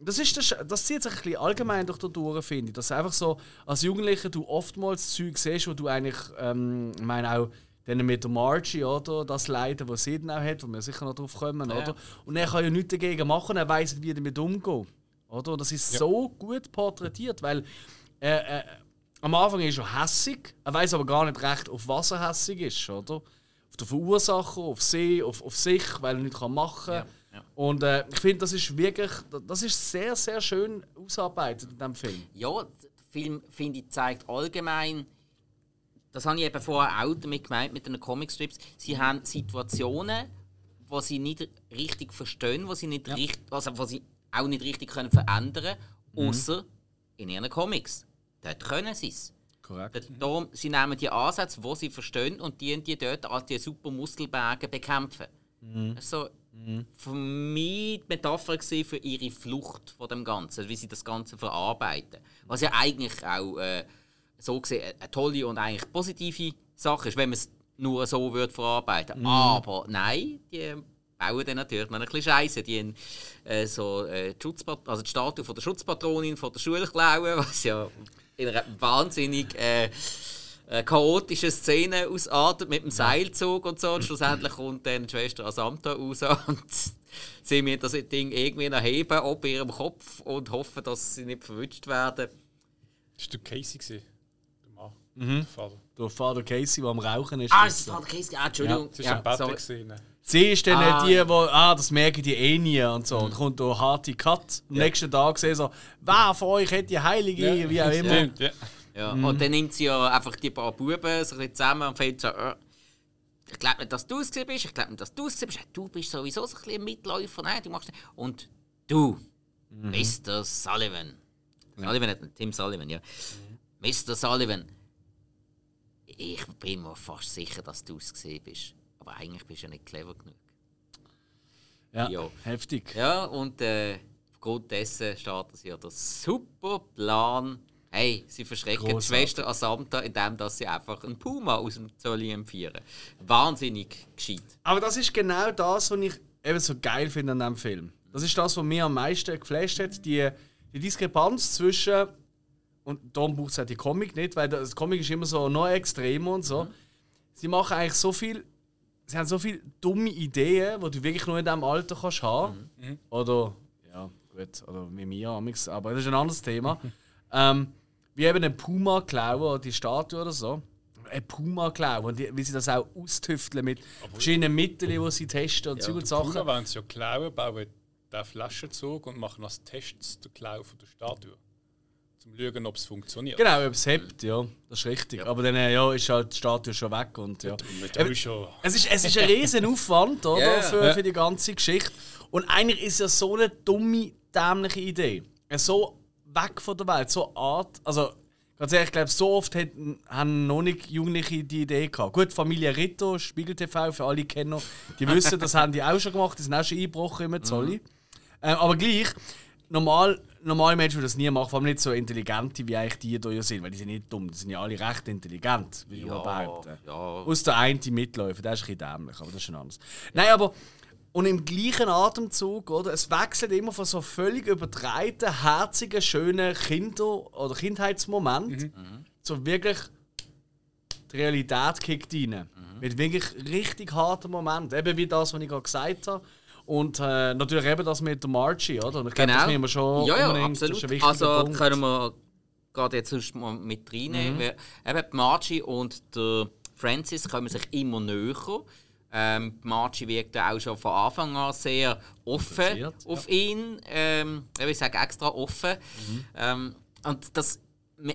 Das, ist das, das zieht sich ein bisschen allgemein durch die Tour, finde ich. Dass einfach so als Jugendlicher du oftmals Zeug siehst, wo du eigentlich, ähm, ich meine auch dann mit der Margie, oder? Das Leiden, was sie dann auch hat, wo wir sicher noch drauf kommen, Ja. oder? Und er kann ja nichts dagegen machen, er weiß nicht, wie er damit umgeht. Oder? Und das ist so gut porträtiert, weil äh, äh, am Anfang ist er hässig, er weiß aber gar nicht recht, auf was er hässig ist, oder? Auf den Verursacher, auf sie, auf, auf sich, weil er nichts machen kann. Ja, ja. Und äh, ich finde, das ist wirklich, das ist sehr, sehr schön ausgearbeitet in diesem Film. Ja, der Film, finde ich, zeigt allgemein, das habe ich eben vorher auch damit gemeint mit den Comicstrips, sie haben Situationen, wo sie nicht richtig verstehen, wo sie nicht richtig, also wo sie auch nicht richtig können verändern können, außer in ihren Comics. Dort können sie es. Korrekt. Darum, sie nehmen die Ansätze, die sie verstehen, und die die dort als die super Muskelberge bekämpfen. Das ist so für mich die Metapher für ihre Flucht von dem Ganzen, wie sie das Ganze verarbeiten. Was ja eigentlich auch äh, so gesehen eine tolle und eigentlich positive Sache ist, wenn man es nur so wird verarbeiten. Aber nein, die bauen dann natürlich noch ein bisschen Scheiße. Die haben äh, so äh, die, also die Statue von der Schutzpatronin von der Schule klauen, was ja in einer wahnsinnig äh, äh, chaotische Szene ausartet mit dem Seilzug und so. Und schlussendlich kommt dann die Schwester Asamta raus und sie müssen das Ding irgendwie noch heben, ob ihrem Kopf und hoffen, dass sie nicht verwünscht werden. Das war der Casey, gewesen, der Mann, der Vater. Der Vater Casey, der am Rauchen ist. Ah, es ist Vater Casey. Ah, Entschuldigung. Das war sorry. gewesen, ne? Sie ist dann Ah, die, die, ah, das merken die eh nie und so. Und kommt da harte Cut. Am nächsten Tag sehen so, wer von euch hat die Heilige, wie auch immer. Stimmt, ja. Ja. Und dann nimmt sie ja einfach die paar Buben so ein zusammen und fängt so, äh, ich glaube nicht, dass du es bist, ich glaube nicht, dass du es bist. Du bist sowieso so ein bisschen Mitläufer, nein, du machst nicht. Und du, Mr. Sullivan. Sullivan hat Tim Sullivan, ja. Mr. Sullivan, ich bin mir fast sicher, dass du es bist. Aber eigentlich bist du ja nicht clever genug. Ja, Ja. heftig. Ja, und äh, aufgrund dessen starten sie ja den super Plan. Hey, sie verschrecken die. Schwester Asanta, indem dass sie einfach einen Puma aus dem Zolli empfieren. Wahnsinnig gescheit. Aber das ist genau das, was ich eben so geil finde an diesem Film. Das ist das, was mir am meisten geflasht hat. Die, die Diskrepanz zwischen. Und darum braucht es auch die Comic nicht, weil das Comic ist immer so noch extremer und so. Sie machen eigentlich so viel. Sie haben so viele dumme Ideen, die du wirklich nur in diesem Alter kannst haben. Oder. Ja, gut. Oder wie mir, amigs, aber das ist ein anderes Thema. ähm, wie eben ein Puma klauen oder die Statue oder so. Ein Puma klauen, und die, wie sie das auch austüfteln mit verschiedenen Mitteln, die sie testen und Zeug und Sachen. Sachen. wenn sie ja klauen, bauen den Flaschenzug und machen als Tests den Klau von der Statue. Zum schauen, ob es funktioniert. Genau, ob es hebt, ja, das ist richtig. Aber dann äh, ja, ist halt die Statue schon weg. Und, ja. Eben, schon. es, ist, es ist ein riesen Aufwand oder, Ja. für, für die ganze Geschichte. Und eigentlich ist ja so eine dumme, dämliche Idee. Äh, So weg von der Welt, so Art. Also, ganz ehrlich, ich glaube, so oft hätten, haben noch nicht Jugendliche die Idee gehabt. Gut, Familie Ritto, Spiegel TV, für alle Kenner, die wissen, das haben die auch schon gemacht, die sind auch schon eingebrochen im Zolli. Ähm, aber gleich, normal, normale Menschen würden das nie machen, vor allem nicht so intelligente, wie eigentlich die hier sind, weil die sind nicht dumm, die sind ja alle recht intelligent, wie ich mal behaupten. ja. Aus der einen die Mitläufer, der ist ein bisschen dämlich, aber das ist schon anders. Nein, aber und im gleichen Atemzug, oder? Es wechselt immer von so völlig übertreibten, herzigen, schönen Kinder- oder Kindheitsmomenten zu wirklich die Realität kickt rein. Mit wirklich richtig harten Momenten. Eben wie das, was ich gerade gesagt habe. Und äh, natürlich eben das mit der Margie, oder? Und ich glaube, das wir schon Genau. ja, ja, unbedingt, das ist absolut. also Punkt. können wir gerade jetzt sonst mal mit reinnehmen. Mhm. Eben die Margie und der Francis kommen sich immer näher. Ähm, Margie wirkt ja auch schon von Anfang an sehr offen Interessiert, auf ihn. Ähm, ich sage extra offen. Mhm. Ähm, und das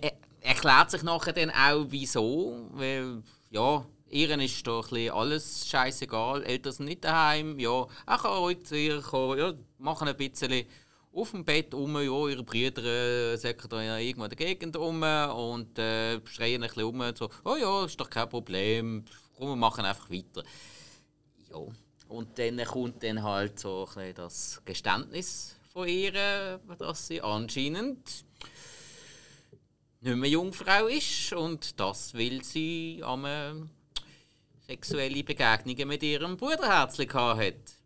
er- erklärt sich nachher dann auch, wieso. Weil, ja, ihren ist doch ein alles scheißegal. Eltern sind nicht daheim. Ja, er kann heute ihr kommen, ja, machen ein bisschen auf dem Bett rum. Ja, ihre Brüder äh, säcken da ja irgendwo in der Gegend rum und äh, schreien ein bisschen rum. So, oh ja, ist doch kein Problem. Komm, wir machen einfach weiter. Ja. Und dann kommt dann halt so ein das Geständnis von ihr, dass sie anscheinend nicht mehr Jungfrau ist und das will sie am äh, sexuelle Begegnungen mit ihrem Bruderherzli hat.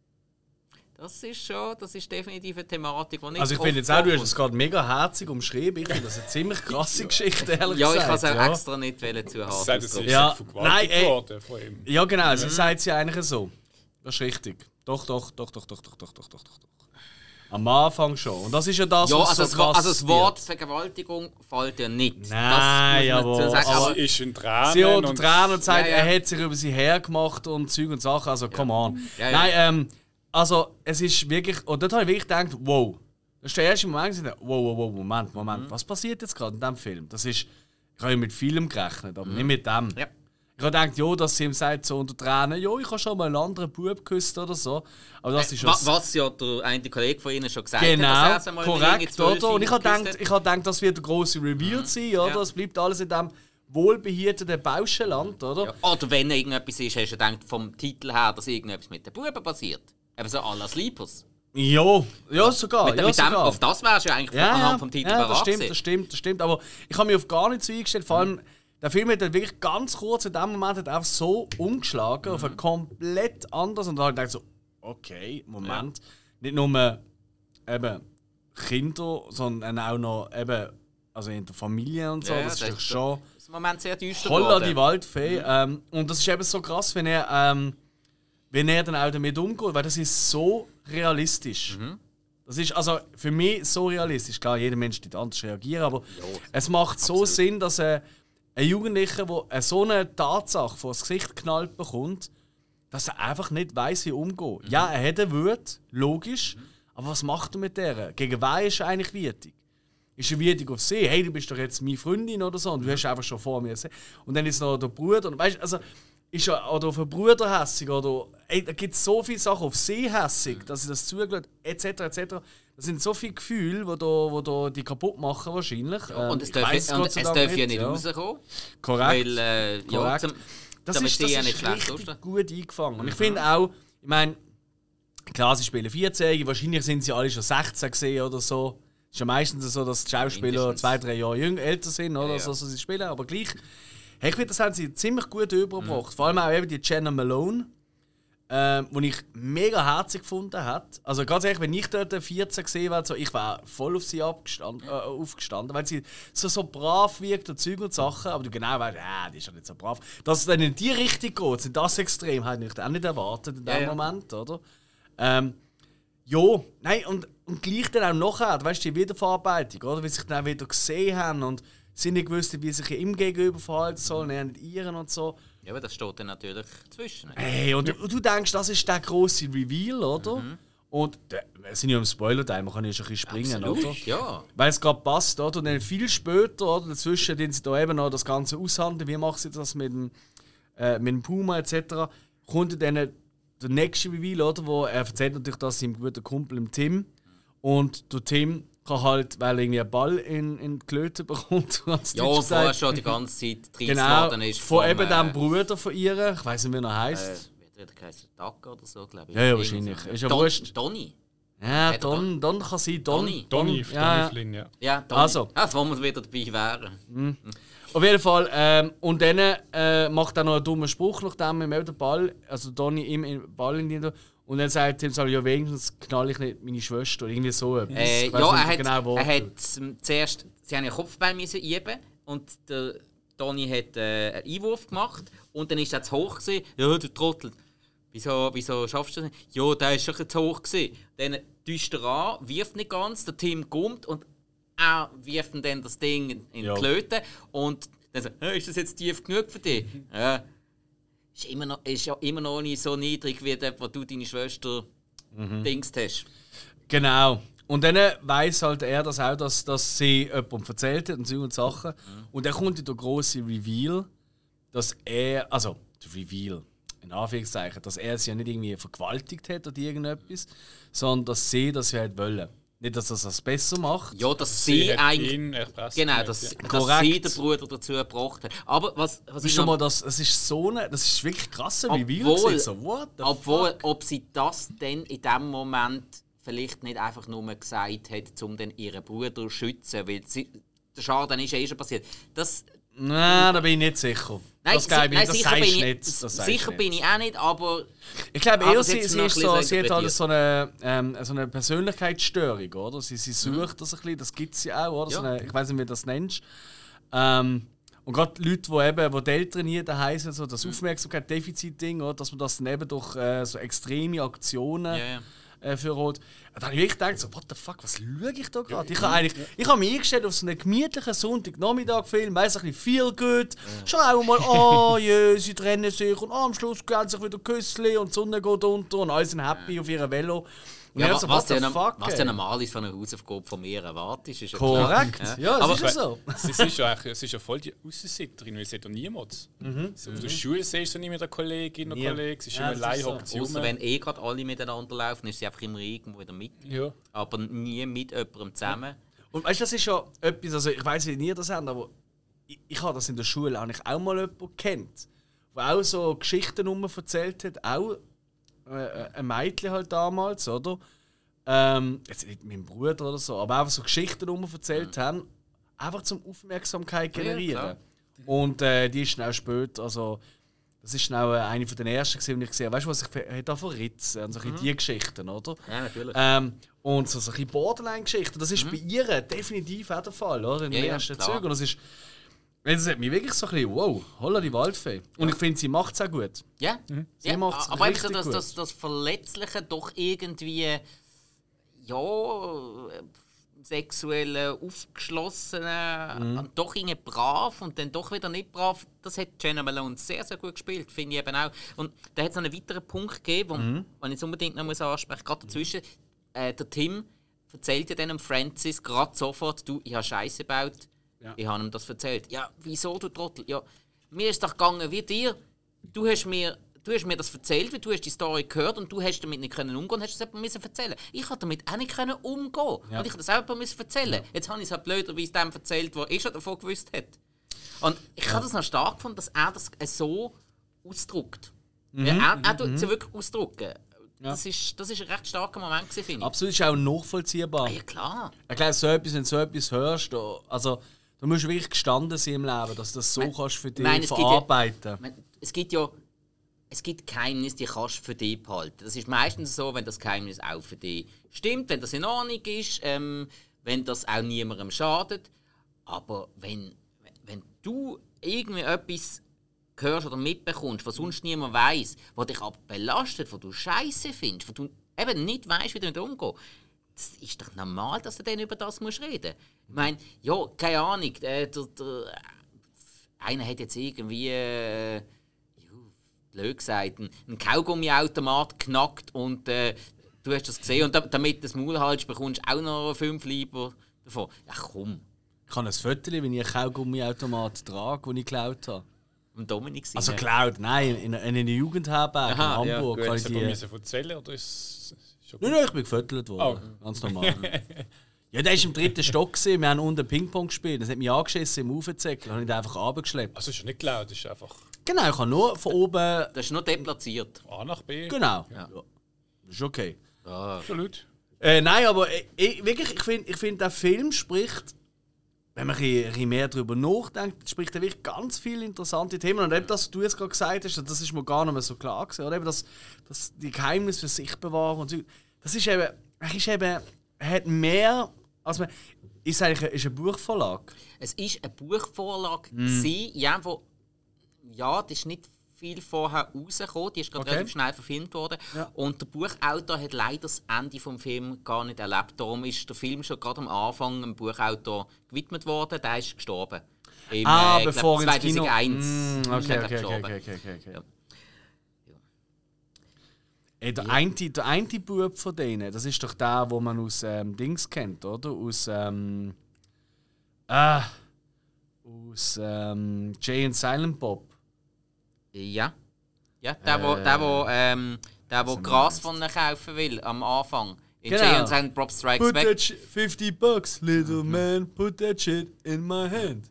Das ist schon, das ist definitiv eine Thematik, die nicht Also ich finde jetzt auch, du hast es gerade mega herzig umschrieben. Ich finde das eine ziemlich krasse Geschichte, ehrlich Ja, ich gesagt. habe es auch ja. extra nicht wollen zu Sie sagt, es ist. Ja, vergewaltigt nein, ey. worden von ihm. Ja, genau, Mhm. sie sagt es ja eigentlich so. Das ist richtig. Doch, doch, doch, doch, doch, doch, doch, doch, doch, doch. Am Anfang schon. Und das ist ja das, Ja, was also, so krass also das Wort wird. Vergewaltigung fällt ja nicht. Nein, jawohl, sagen. aber- Aber Sie ist in Tränen. Sie und Tränen und sagt, Ja, ja. er hat sich über sie hergemacht und Zeug und Sachen. Also, come on. Ja, ja. Nein, ähm, also, es ist wirklich. Und dort habe ich wirklich gedacht, wow. Das ist der erste Moment, wo ich dachte, wow, wow, wow, Moment, Moment. Mhm. Was passiert jetzt gerade in diesem Film? Das ist. Ich habe ja mit vielem gerechnet, aber nicht mit dem. Mhm. Ja. Ich habe gedacht, ja, dass sie ihm sagt, so unter Tränen, ja, ich habe schon mal einen anderen Bub geküsst oder so. Aber das ist Wa- was. was ja der eine Kollege von Ihnen schon gesagt hat, Genau, einmal mit korrekt, oder? Und ich habe gedacht, hat. ich habe gedacht, das wird der große Reveal sein, oder? Ja. Es bleibt alles in dem wohlbehüteten Bauschenland, oder? Ja. Oder wenn irgendetwas ist, hast du gedacht, vom Titel her, dass irgendetwas mit den Buben passiert. Eben so la Sleepers. Ja, ja sogar. Mit, ja, mit dem, sogar. auf das wärst du ja eigentlich ja, anhand ja, vom Titel ja, das stimmt, das stimmt, das stimmt. Aber ich habe mich auf gar nichts eingestellt. Vor allem, der Film hat dann wirklich ganz kurz in dem Moment hat einfach so umgeschlagen auf ein komplett anderes. Und da habe ich gedacht so, okay, Moment. Nicht nur eben Kinder, sondern auch noch eben, also in der Familie und so. Ja, das ist das doch schon... Das ist im Moment sehr düster Holla geworden. die Waldfee. Ähm, und das ist eben so krass, wenn er, ähm, wenn er dann auch damit umgeht, weil das ist so realistisch. Das ist also für mich so realistisch. Klar, jeder Mensch wird anders reagieren, aber es macht so Sinn, dass ein, ein Jugendlicher, der so eine Tatsache vor das Gesicht geknallt bekommt, dass er einfach nicht weiß, wie umgehen. Ja, er hat eine Wut, logisch, aber was macht er mit der? Gegen wen ist er eigentlich wichtig? ist er wütig auf sie. Hey, du bist doch jetzt meine Freundin oder so und du hast einfach schon vor mir gesehen. Und dann ist noch der Bruder. Und weißt also ist er oder auf den Bruder hässig oder ey, da gibt es so viele Sachen auf sie hässig, dass sie das zugelassen etc. etc. Das sind so viele Gefühle, die da, wo da die kaputt machen wahrscheinlich. Ja, und Ähm, es ich darf, weiss und es darf ja nicht ja. rauskommen. Korrekt. Weil, äh, ja, Korrekt. zum, Das ist, das ja ist nicht schlecht richtig gut eingefangen. Und ich finde auch, ich meine, klar, sie spielen 14 wahrscheinlich sind sie alle schon 16 gesehen oder so. Es ist ja meistens so, dass die Schauspieler Mindestens. zwei, drei Jahre jünger, älter sind, oder? Ja, ja. So, so sie spielen, aber gleich. Hey, ich finde, das haben sie ziemlich gut übergebracht. Vor allem auch eben die Jenna Malone, ähm, die ich mega herzig gefunden habe. Also ganz ehrlich, wenn ich dort 14 gesehen wäre, so, ich wäre voll auf sie abgestanden, äh, aufgestanden, weil sie so, so brav wirkt und Zeug und Sachen, aber du genau weißt, äh, die ist ja nicht so brav. Dass es dann in die Richtung geht, sind das extrem, hätte ich auch nicht erwartet in dem Ja, ja. Moment, oder? Ähm, ja, nein, und, und gleich dann auch nachher, weißt du, die Wiederverarbeitung, oder? Wie sie sich dann wieder gesehen haben und sie nicht gewusst, wie sie sich ihm gegenüber verhalten sollen, er nicht ihren und so. Ja, aber das steht dann natürlich zwischen. Hey, und, du, du denkst, das ist der grosse Reveal, oder? Mhm. Und der- wir sind ja im Spoiler-Teil, man kann ja schon ein bisschen springen, oder? Absolut, ja. Weil es gerade passt, oder? Und dann viel später, oder? Dazwischen, den sie da eben noch das Ganze aushandeln, wie machen sie das mit dem, äh, mit dem Puma etc., kommt dann der nächste Reveal, oder? Wo er erzählt natürlich das seinem guten Kumpel dem Tim. Und der Tim kann halt, weil er irgendwie einen Ball in, in die Klöte bekommt, Ja, vorher schon die ganze Zeit drin Genau, ist. von vom, eben äh, dem Bruder von ihr, ich weiß nicht, wie er Äh, heisst. wie er geheißen? Tucker oder so, glaube ich. Ja, ja, wahrscheinlich. so. Ist ja Don, wurscht. Donny. ja, hat Don, Don kann sein, Don. Donny. Donny, ja, ja. Donny Flynn, ja. Ja, Donny. Also. Ah, wo wir wieder dabei wären. Auf jeden Fall. Ähm, und dann äh, macht er noch einen dummen Spruch, nachdem ihm den Ball, also Donny ihm den Ball in die Und dann sagt Tim soll ja wenigstens knall ich nicht meine Schwester oder irgendwie so etwas. Äh, ja, er hat, genau, er hat zuerst, sie haben einen Kopfball müssen üben und der Donny hat äh, einen Einwurf gemacht und dann ist er zu hoch gewesen. Ja, du Trottel. Wieso, wieso schaffst du das nicht? Ja, der ist schon zu hoch gewesen. Dann täuscht er an, wirft nicht ganz, der Team kommt und er wirft ihm dann das Ding in die Ja. Klöte und dann sagt er, «Hä, ist das jetzt tief genug für dich? ja. Ist, immer noch, ist ja immer noch nicht so niedrig wie dort, wo du deine Schwester Mhm. dingst hast. Genau. Und dann weiß halt er das auch, dass, dass sie jemandem erzählt hat und so und Sachen. Und dann kommt der große Reveal, dass er, also der Reveal, in Anführungszeichen, dass er sie ja nicht irgendwie vergewaltigt hat oder irgendetwas, sondern dass sie das ja hat wollen. Nicht, dass er das besser macht. Ja, dass sie, hat eigentlich. Genau, ja. dass, dass Korrekt. sie den Bruder dazu gebracht hat. Aber was, was Das ich ist schon mal das, das ist so eine, das ist wirklich Reveal. Obwohl- gewesen. So, what the Obwohl, fuck? ob sie das dann in dem Moment vielleicht nicht einfach nur gesagt hat, um dann ihren Bruder zu schützen, weil sie, der Schaden ist ja eh schon passiert. Das, Nein, da bin ich nicht sicher. das si- glaube ich, nein, das sicher bin ich, nicht. Das sicher bin ich auch nicht, aber Ich glaube eher, sie, sie, ist so, sie hat halt so eine, ähm, so eine Persönlichkeitsstörung, oder? Sie, sie sucht das ein bisschen, das gibt sie auch, oder? So Mhm. Ja. eine, ich weiß nicht, wie du das nennst. Ähm, und gerade Leute, die eben, die Dell trainieren, heißen so das Mhm. Aufmerksamkeit-Defizit-Ding, oder? Dass man das dann eben durch äh, so extreme Aktionen Ja, ja. Äh, für holt. Da habe ich wirklich gedacht, so, what the fuck, was schaue ich da gerade? Ich habe eigentlich, ich habe mich eingestellt auf so einen gemütlichen Sonntagnachmittag-Film, weiss ein bisschen viel gut. Schau mal, oh je, sie trennen sich und oh, am Schluss geben sich wieder Küssli und die Sonne geht unter und alle sind happy auf ihrem Velo. Und ja, was, so, was, ja, norm- fuck, was ja normal ist von einer Hausaufgabe von mir erwartest, ist ja. Korrekt, ja, Aber- das ist ja so. Sie ist ja, eigentlich, sie ist ja voll die Aussensitterin, weil sie hat ja niemand. So, auf der Schule siehst du nie mit einer Kollegin oder. Kollegen, sie ist Ja, immer allein, so. hockt Außer wenn eh gerade alle miteinander laufen, ist sie einfach immer irgendwo in der Mitte. Ja. Aber nie mit jemandem zusammen. Und weißt du, das ist ja etwas, also ich weiß nicht, wie ihr das habt, aber ich, ich habe das in der Schule eigentlich auch mal jemanden kennt, der auch so Geschichten erzählt hat, auch äh, ein Mädchen halt damals, oder? Ähm, jetzt nicht mein Bruder oder so, aber einfach so Geschichten rum erzählt haben, einfach zum Aufmerksamkeit Ja, generieren. klar. Und äh, die ist schnell später, also das ist schnell äh, eine von den ersten, die ich gesehen habe. Weißt du, was ich da von Ritz, also mhm. die Geschichten, oder? Ja, natürlich. Ähm, und so, so ein bisschen Borderline-Geschichten, das ist bei ihr definitiv auch der Fall, oder? In den Mhm. Ja, ja, ersten klar. Zügen. Und das ist. Das hat mich wirklich so ein bisschen, wow, holla die Waldfee. Und ich finde, sie macht es auch gut. Ja, Sie ja macht's aber einfach richtig das, gut. das, das Verletzliche doch irgendwie, ja, äh, sexuelle, aufgeschlossene, Mhm. und doch irgendwie brav und dann doch wieder nicht brav. Das hat Jenna Malone sehr, sehr gut gespielt, finde ich eben auch. Und da hat es noch einen weiteren Punkt gegeben, wo, Mhm. den ich jetzt unbedingt noch muss ansprechen muss, gerade dazwischen. Äh, der Tim erzählt ja dann Francis gerade sofort, du, ich habe Scheiße gebaut. Ja. Ich habe ihm das erzählt. Ja, wieso, du Trottel? Ja, mir ist doch gegangen wie dir. Du hast mir, du hast mir das erzählt, weil du hast die Story gehört und du hast damit nicht können umgehen, hast es jemandem erzählen. Ich konnte damit auch nicht können umgehen Ja. und ich habe das auch jemandem erzählen. Jetzt habe ich es halt blöderweise dem erzählt, der eh schon davon gewusst hat. Und ich habe das noch stark gefunden, dass er das so ausdrückt. Ja, er er tut es ja wirklich ausdrücken. Das, ist, das ist ein recht starker Moment, finde ich. Absolut, ist auch nachvollziehbar. Ja, klar. Ich glaube, so etwas, wenn du so etwas hörst, also, du musst wirklich gestanden sein im Leben, dass du das so Mein- kannst für dich meine, es gibt ja- verarbeiten. Ich meine, Es gibt ja es gibt Geheimnisse, die kannst du für dich behalten. Das ist meistens so, wenn das Geheimnis auch für dich stimmt, wenn das in Ordnung ist, ähm, wenn das auch niemandem schadet. Aber wenn, wenn du irgendwie etwas hörst oder mitbekommst, was sonst niemand weiß, was dich aber belastet, was du scheiße findest, wo du eben nicht weißt, wie du damit umgehen das ist doch normal, dass du dann über das musst reden Ich meine, ja, keine Ahnung, äh, der, der, einer hat jetzt irgendwie, äh, ja, blöd gesagt, einen- Kaugummiautomat knackt und äh, du hast das gesehen und da, damit du das Maul haltst, bekommst du auch noch fünf Lieber davon. Ja komm, Ich habe ein Foto, wie ich einen Kaugummiautomat trage, den ich geklaut habe. und Dominik sehen. Also geklaut, nein, in, in einer Jugendherberge in ja, Hamburg. gut. kann ich die, müssen erzählen oder ist es schon nein, nein, ich bin gefüttert worden. Ganz normal. ja, der war im dritten Stock. Gewesen. Wir haben unten Ping-Pong gespielt. Das hat mich angeschissen im Aufzeckel. habe ich den einfach runtergeschleppt. Also ist ja nicht laut, ist einfach Genau, ich habe nur von oben. Das ist nur deplatziert. A nach B. Genau. Ja. Das ist okay. Absolut. Äh, nein, aber ich, ich, wirklich, ich finde, ich find, der Film spricht, wenn man ein bisschen, mehr darüber nachdenkt, spricht er wirklich ganz viele interessante Themen. Und eben das, was du jetzt gerade gesagt hast, das ist mir gar nicht mehr so klar gewesen. Oder eben das, das die Geheimnisse für sich bewahren und so. Das ist eben, ist eben, hat mehr, als man, ist eigentlich ein, ist ein Buchverlag. Es ist eine Buchvorlage, gewesen, ja, wo, ja, das ist nicht viel vorher rausgekommen, die ist gerade Okay. relativ schnell verfilmt worden. Ja. Und der Buchautor hat leider das Ende des Films gar nicht erlebt. Darum ist der Film schon gerade am Anfang dem Buchautor gewidmet worden. Der ist gestorben. Im, Ah, äh, bevor glaub, ins Kino. 2001 Mm, okay, okay, okay, gestorben. okay, okay, okay, okay. Ja. Ey, der, eine, der eine Bub von denen, das ist doch der, wo man aus ähm, Dings kennt, oder? Aus. Ähm, ah, aus ähm, Jay and Silent Bob. Ja. Ja, der, wo, der, wo, ähm, der, wo Gras von ihnen kaufen will am Anfang. In Genau. Jay und sein Prop Strikes Put Back. that shit, 50 bucks, little man, put that shit in my hand.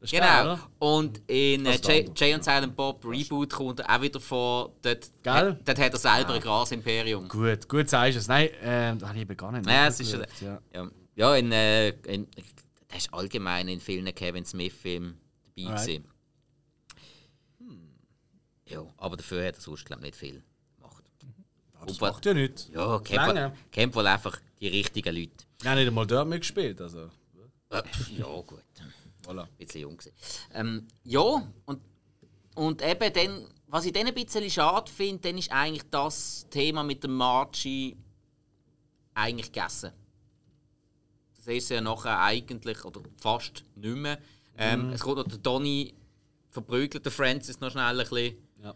Das Genau. geil, und in äh, Das Jay, und Silent Bob Reboot kommt er auch wieder vor. Dort, Gell? hat- dort hat er selber ein Grasimperium. Gut, gut sagst du es. Nein, ähm, da habe ich eben gar nicht Ja, es ist ja. Ja, ja in, äh, in, das ist allgemein in vielen Kevin Smith-Filmen dabei. Alright. gewesen. Ja, aber dafür hat er sonst glaub, nicht viel gemacht. Das Super. macht ja nichts. Ja, kennt kennt wohl einfach die richtigen Leute. Ja, nicht einmal dort mitgespielt. Also, Äh, ja, gut. Voilà. Ein bisschen jung gewesen. Ähm, ja, und, und eben dann, was ich dann ein bisschen schade finde, dann ist eigentlich das Thema mit dem Margie eigentlich gegessen. Das ist ja nachher eigentlich, oder fast nicht mehr. Ähm, Es kommt noch der Donny, verprügelt der Francis noch schnell ein bisschen. Ja.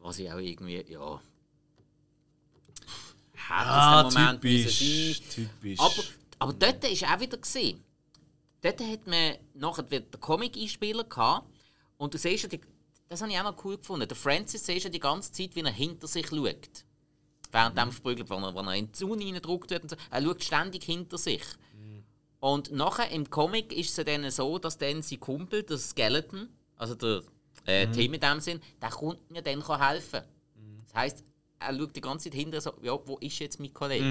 Was ich auch irgendwie, ja... Ah, Hat Moment typisch. typisch. Aber, aber dort war auch wieder. Gewesen. Dort hat man nachher wieder den Comic-Einspieler gehabt. Und du siehst ja, die, das habe ich auch noch cool gefunden. Der Francis siehst ja die ganze Zeit, wie er hinter sich schaut. Während dem verprügelt, wenn er, wenn er in die Zone reingedruckt wird. Und so. Er schaut ständig hinter sich. Und nachher im Comic ist es dann so, dass dann sein Kumpel, der Skeleton, also der äh, Tim in dem Sinn, der kommt mir dann helfen Das heisst, er schaut die ganze Zeit hinter so, ja, wo ist jetzt mein Kollege?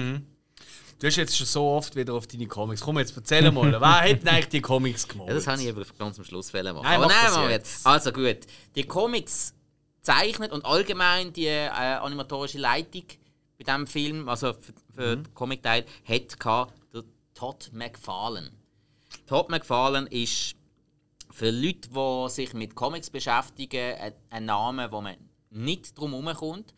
Du hast jetzt schon so oft wieder auf deine Comics. Komm, jetzt erzähl mal, wer hat denn eigentlich die Comics gemacht? Ja, das habe ich aber ganz am Schluss machen. Nein, aber mach nein, machen wir jetzt. Also gut, die Comics zeichnet und allgemein die äh, animatorische Leitung bei diesem Film, also für, für Mhm. den Comic-Teil, hat gehabt der Todd McFarlane. Todd McFarlane ist für Leute, die sich mit Comics beschäftigen, ein, ein Name, wo man nicht drum herumkommt.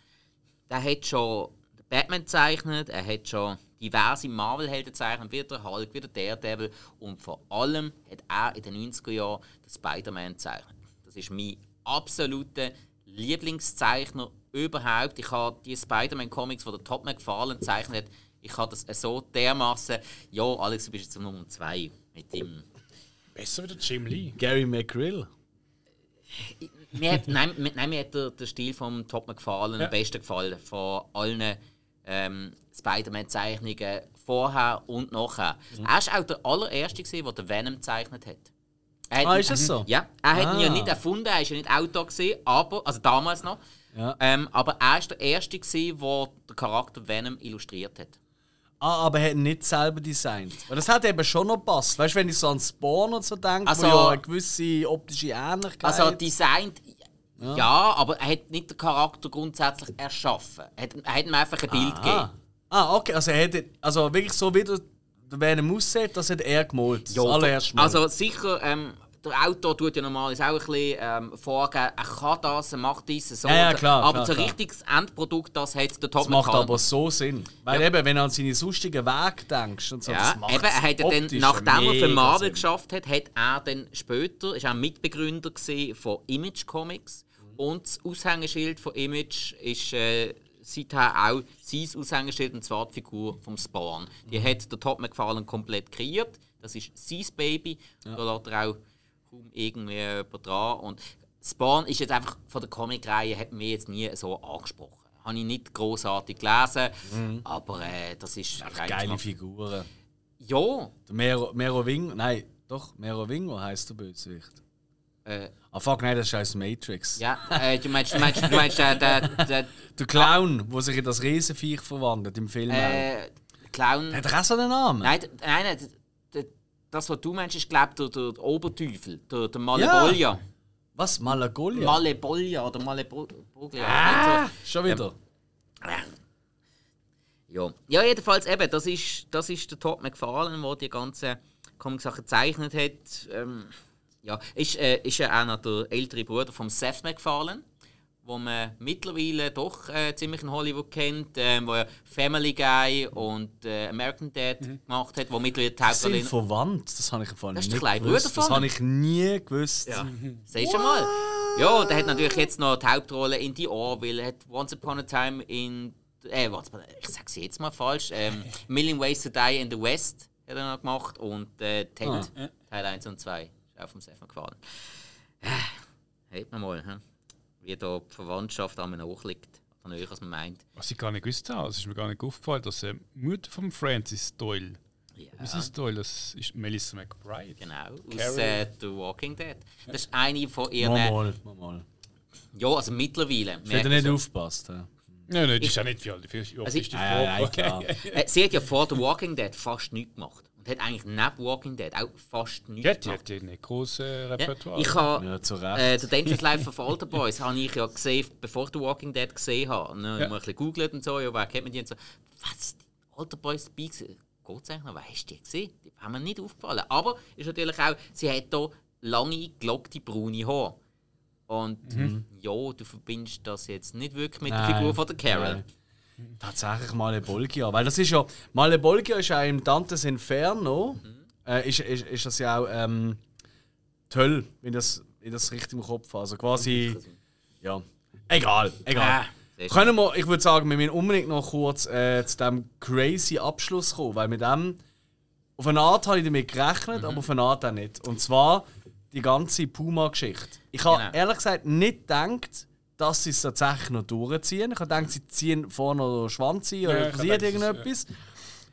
Der hat schon Batman gezeichnet, er hat schon diverse Marvel-Helden gezeichnet, wie der Hulk, wie der Daredevil und vor allem hat er in den 90er Jahren den Spider-Man gezeichnet. Das ist mein absoluter Lieblingszeichner überhaupt. Ich habe die Spider-Man-Comics, die der Top McFarlane gezeichnet hat, Ich habe das so dermaßen. Ja, Alex, du bist jetzt Nummer 2 mit dem. Besser wie der Jim Lee. Gary McGrill. Mir hat, nein, mir- nein, mir hat der, der Stil vom Top gefallen, Ja. am besten gefallen. Von allen ähm, Spider-Man-Zeichnungen vorher und nachher. Mhm. Er war auch der allererste, gewesen, der den Venom gezeichnet hat. Hat Ah, ist das so? Ja, er hat ihn ja Ah. nicht erfunden, er war ja nicht Autor, gewesen, aber, also damals noch. Ja. Ähm, aber er war der Erste, gewesen, der den Charakter Venom illustriert hat. Ah, aber er hat nicht selber designt. Weil das hat eben schon noch gepasst. Weißt du, wenn ich so an Spawn und so denke, Also- wo ja eine gewisse optische Ähnlichkeit Also designt, ja. aber er hat nicht den Charakter grundsätzlich erschaffen. Er hat, er hat ihm einfach ein Bild ah. gegeben. Ah, okay. Also, er hätte, also wirklich so wie der Venom aussieht, das hat er gemalt. Das allererste Mal. Also sicher, ähm, der Autor tut ja normalerweise auch ein bisschen ähm, vorgeben, er kann das, er macht dies, so. Ja, ja, klar, aber klar, so klar. richtiges Endprodukt, das hat der Top das macht aber so Sinn. Weil Ja. eben, wenn du an seine sonstigen Wege denkst und so, Ja, das macht eben, er hat ja dann, nachdem er für Marvel Sinn. geschafft hat, hat er dann später, ist auch Mitbegründer von Image Comics und das Aushängeschild von Image ist äh, seither auch sein Aushängeschild und zwar die Figur vom Spawn. Die hat der Todd McFarlane komplett kreiert. Das ist sein Baby. Da lässt er auch kaum irgendwie dran. Und Spawn ist jetzt einfach von der Comicreihe hat mich jetzt nie so angesprochen. Habe ich nicht großartig gelesen, aber äh, das ist rein Geile Geschmack. Figuren. Ja, Der Mero, Mero Wing, nein, doch, Mero Wingo heisst der Bösewicht. Äh, Ah fuck, nein, das ist aus Matrix. ja äh, du meinst, du meinst, du meinst äh, der, der Der Clown, der sich in das Riesenviech verwandelt im Film. äh, Clown. Hat er auch so einen Namen? Nein, nein, nein, das, was du meinst, ist, glaube ich, der, der Oberteufel, der, der Malebolja. Was? Malagolia? Malebolja oder Malebolja. ah, schon wieder. Ja. ja, jedenfalls eben, das ist, das ist der Todd McFarlane, der die ganzen Comic-Sachen gezeichnet hat. Ähm, ja, ist, äh, ist ja auch noch der ältere Bruder von Seth MacFarlane, wo man mittlerweile doch äh, ziemlich in Hollywood kennt, äh, wo ja Family Guy und äh, American Dad gemacht hat, wo mittlerweile die Die sind Hauptrolle... verwandt, das habe ich im Fall nicht der gewusst. Das habe ich nie gewusst. Ja, siehst du mal. Ja, und er hat natürlich jetzt noch die Hauptrolle in die Orville, er hat Once Upon a Time in. Äh, Upon a- ich sag's jetzt mal falsch. Ähm, Million Ways to Die in the West hat er noch gemacht und äh, Ted, Ah. Teil 1 und 2. Ist auch vom Seth MacFarlane. Äh, hat man mal, hm? wie da die Verwandtschaft an mir nachliegt. Nicht, als man meint. Was ich gar nicht gewusst habe, es ist mir gar nicht aufgefallen, dass äh, die Mutter von Francis Doyle, Ja, Mrs. Doyle, das ist Melissa McBride. genau. Aus Carrie. äh, The Walking Dead. Das ist eine von ihren. Mal, mal, mal. Ja, also mittlerweile. Ich hätte nicht so. aufgepasst. Ja. Nein, nein, das ist ja nicht viel. Also ist die vor? klar. Äh, sie hat ja vor The Walking Dead fast nichts gemacht. Und hat eigentlich neben Walking Dead auch fast nichts Ja, die gemacht. hat ja nicht großes äh, Ja, Repertoire. ich habe Ja, zu Recht. äh, The Dangerous Life of Alter Boys habe ich ja gesehen, bevor ich The Walking Dead gesehen habe. Ne, Ja. Mal ein bisschen googelt und so, ja, wer kennt man die und so. Was, die Alter Boys dabei gewesen? Noch? Wer hast du die gesehen? Die haben mir nicht aufgefallen. Aber ist natürlich auch, sie hat hier lange, gelockte, braune Haare. Und ja, du verbindest das jetzt nicht wirklich mit der Nein, Figur von der Carol. nein. Tatsächlich Malebolgia. Weil das ist ja. Malebolgia ist ja im Dantes Inferno. Äh, ist, ist, ist das ja auch ähm, Hölle, wenn das, wenn das richtig im Kopf habe. Also quasi. Ja. Egal, egal. Schön. Können wir, ich würde sagen, wir müssen unbedingt noch kurz äh, zu diesem crazy Abschluss kommen, weil mit dem. Auf eine Art habe ich damit gerechnet, Mhm. aber auf eine Art auch nicht. Und zwar die ganze Puma-Geschichte. Ich habe Genau. ehrlich gesagt nicht gedacht, dass sie es tatsächlich noch durchziehen. Ich gedacht, sie ziehen vorne noch den Schwanz ein oder Ja, passiert irgendetwas.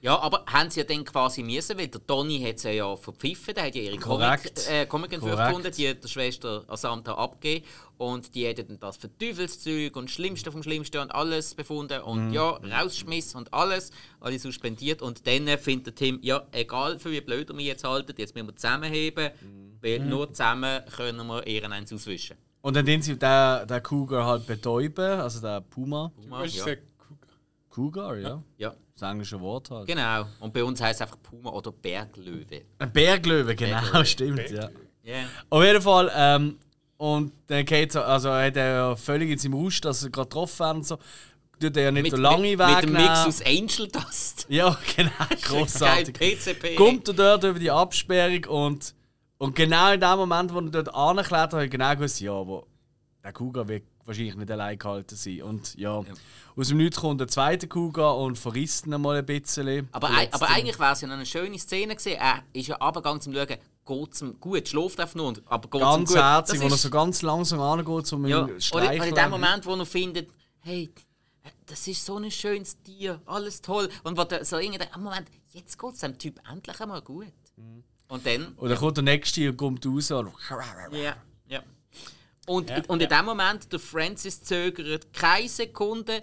Ja, aber haben sie ja dann quasi müssen, weil der Tony hat sie ja verpfiffen, der hat ja ihre Korrekt. Comic, äh, Comic-Entwürfe Korrekt. gefunden, die hat der Schwester Asanta abgegeben und die hat dann das für Teufelszeug und das Schlimmste vom Schlimmsten und alles befunden und Mhm. ja, rausschmiss und alles, alle suspendiert und dann findet der Tim, ja, egal für wie blöd wir jetzt halten, jetzt müssen wir zusammenheben, Mhm. weil nur zusammen können wir ihren eins auswischen. Und dann den sie den, den Cougar halt betäuben, also den Puma. Du hast ja. Cougar, ja. ja, Das englische Wort halt. genau. Und bei uns heißt es einfach Puma oder Berglöwe. Ein Berglöwe, genau, Berglöwe. stimmt, ja. Ja. Auf jeden Fall, ähm, und dann geht also hat er ja völlig in seinem Rausch, dass er gerade getroffen werden und so. Tut er ja nicht Mit, so lange mit, Weg mit dem Mix aus Angel Dust. Ja, genau, großartig. Geil, PCP. Kommt er dort über die Absperrung und, und genau in dem Moment, wo er dort anklettert, habe ich genau gewusst, ja, aber der Cougar wird wahrscheinlich nicht allein gehalten sein. Und ja, aus dem Nichts kommt der zweite Kuga und verrisst ihn mal ein bisschen. Aber, aber eigentlich wäre es ja noch eine schöne Szene gewesen. Er ist ja runtergegangen zum Schauen, geht es ihm gut, schläft einfach nur, aber geht es ihm Ganz gut. herzig, wo er so ganz langsam angeht, um Ja, ihn oder, in dem Moment, wo er findet, hey, das ist so ein schönes Tier, alles toll. Und wo der so irgendwie, am Moment, jetzt geht es dem Typ endlich einmal gut. Mhm. Und dann, Und dann kommt der nächste und kommt raus und ja, ja. Und, Ja, und in dem Moment, der Francis zögert keine Sekunde,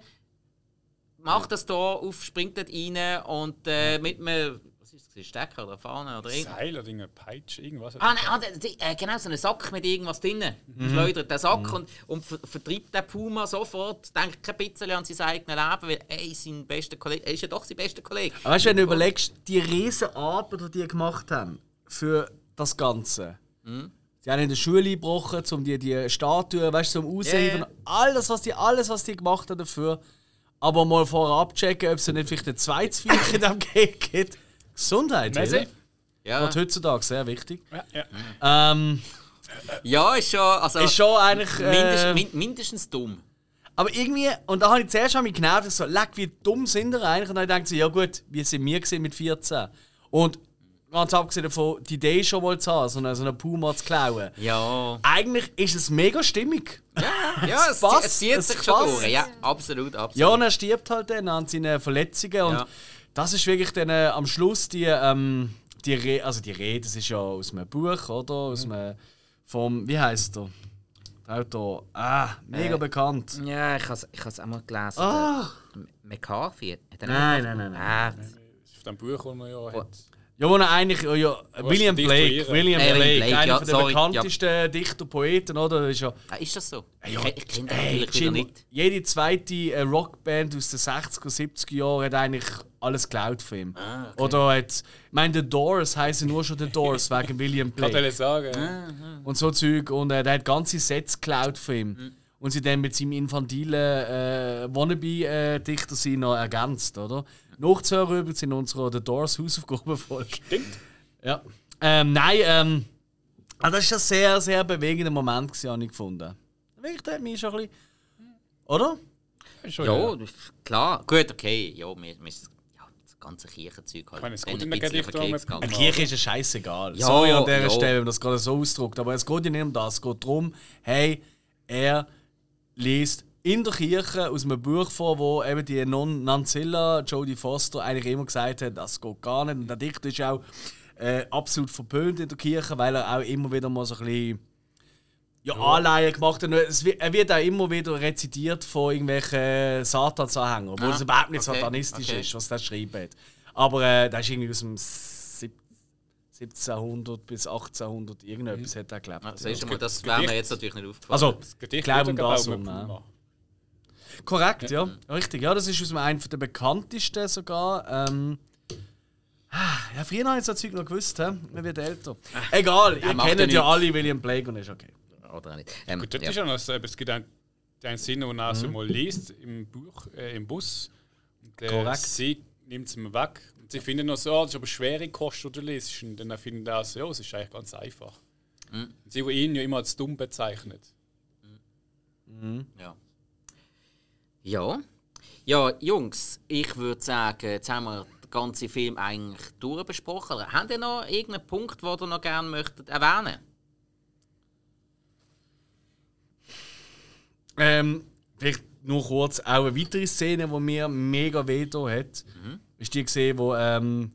macht das Tor auf, springt dort rein und äh, mit einem, was ist das, Stecker oder Fahne oder irgendwas. Seil oder irgendeine Peitsche, irgendwas. Ah, nein, ah, die- äh, genau, so einen Sack mit irgendwas drin. Schleudert den Sack und, und ver vertreibt den Puma sofort, denkt kein bisschen an sein eigenes Leben, weil ey, sein bester Kollege, er ist ja doch sein bester Kollege. Aber weißt du, wenn du überlegst, die riesen Arbeit, die die gemacht haben für das Ganze. Mhm. Sie haben in der Schule gebrochen, um die, die Statuen, weißt du, zum Ausheben. Ja. Alles, was die, alles, was die gemacht haben dafür. Aber mal vorher abchecken, ob es nicht vielleicht ein zweites Viech in diesem Cake gibt. Gesundheit, Messi? oder? Ja, Gerade heutzutage sehr wichtig. Ja, ja. Ähm, ja ist schon, also, ist schon eigentlich. Äh, min, mindestens dumm. aber irgendwie, und da habe ich zuerst an mich genervt, so, leck, wie dumm sind wir eigentlich? Und dann denke ich, ja gut, wie sind wir mit 14? Und ganz abgesehen davon, die Idee schon mal zu haben, so einen, so einen Puma zu klauen. Ja, Eigentlich ist es mega stimmig. ja, ja es, passt, es zieht es sich schon passt. durch. Ja, absolut, absolut. Ja, und er stirbt halt dann an seinen Verletzungen. Und Ja. das ist wirklich dann äh, am Schluss die, ähm, die Rede, also die Rede, das ist ja aus einem Buch, oder? Aus einem, vom, wie heißt? Der Autor. Ah, mega Äh, bekannt. Ja, ich habe es auch mal gelesen. Ah! McCarthy. Er Nein, nein, nein, nein. Ah, auf dem Buch, das man ja hat. Ja, wo er eigentlich, ja, ja, William Blake. William Äh, William Blake, Blake, einer ja, von der sorry, bekanntesten Dichter, Poeten, oder? Ist ja, ah, ist das so? ja, ich ich kenne den ey, natürlich wieder Jim, nicht. Jede zweite äh, Rockband aus den 60er, 70er Jahren hat eigentlich alles geklaut von ihm. Ah, Oder hat, ich meine, The Doors heißen nur schon The Doors wegen William Kann Blake ich sagen. Und so Zeug. Und äh, der hat ganze Sets geklaut von ihm. Mhm. Und sie dann mit seinem infantilen äh, Wannabe-Dichter sie noch ergänzt, oder? Nachzuhören übrigens in unserer The Doors Hausaufgabenfolge. Stimmt. Ja. Ähm, nein, ähm, also das war ein sehr, sehr bewegender Moment, gewesen, habe ich gefunden. Wirklich, der hat mich schon ein bisschen. Oder? Schon, Ja, ist klar. Gut, okay. Ja, ist ja, das ganze Kirchenzeug halt. meine, es geht gegangen. Eine Kirche ist ja scheißegal. Ja, Sorry an dieser ja. Stelle, wenn man das gerade so ausdrückt. Aber es geht ja nicht um das. Es geht darum, hey, er liest in der Kirche aus einem Buch vor, wo eben die Non Nanzilla, Jodie Foster, eigentlich immer gesagt hat, das geht gar nicht. Und der Dichter ist auch äh, absolut verpönt in der Kirche, weil er auch immer wieder mal so ein bisschen ja, Anleihen gemacht hat. Es wird, er wird auch immer wieder rezitiert von irgendwelchen Satansanhängern, obwohl Ah, es überhaupt nicht okay, satanistisch okay. ist, was der schreibt hat. Aber äh, das ist irgendwie aus dem sieb- 1700 bis 1800 irgendetwas hat er gelebt. Ja, du ja. mal, das wäre mir jetzt natürlich nicht aufgefallen. Also, Das Gedicht glauben wird sogar das auch um, ja. Korrekt, ja. Richtig, ja, das ist aus einem der bekanntesten sogar. Ähm, ja, früher habe ich so Zeug noch gewusst, hä? man wird älter. Egal, ihr kennt ja alle William Blake und ist okay. Oder nicht. Ähm, Gut, das ja. ist ja noch so, es gibt einen, einen Sinn, wo er so mal liest im Buch, äh, im Bus. Und äh, Korrekt. sie nimmt es ihm weg. Und sie finden noch so, ah, das ist aber schwere Kost, die du liest. Und dann finden sie auch so, ja, es ist eigentlich ganz einfach. Und sie, die ihn ja immer als dumm bezeichnet. Ja. Ja. Ja, Jungs, ich würde sagen, jetzt haben wir den ganzen Film eigentlich durchbesprochen. Habt ihr noch irgendeinen Punkt, den ihr noch gerne möchtet erwähnen Ähm, vielleicht nur kurz auch eine weitere Szene, die mir mega weh hat. Ist die gesehen, wo, ähm,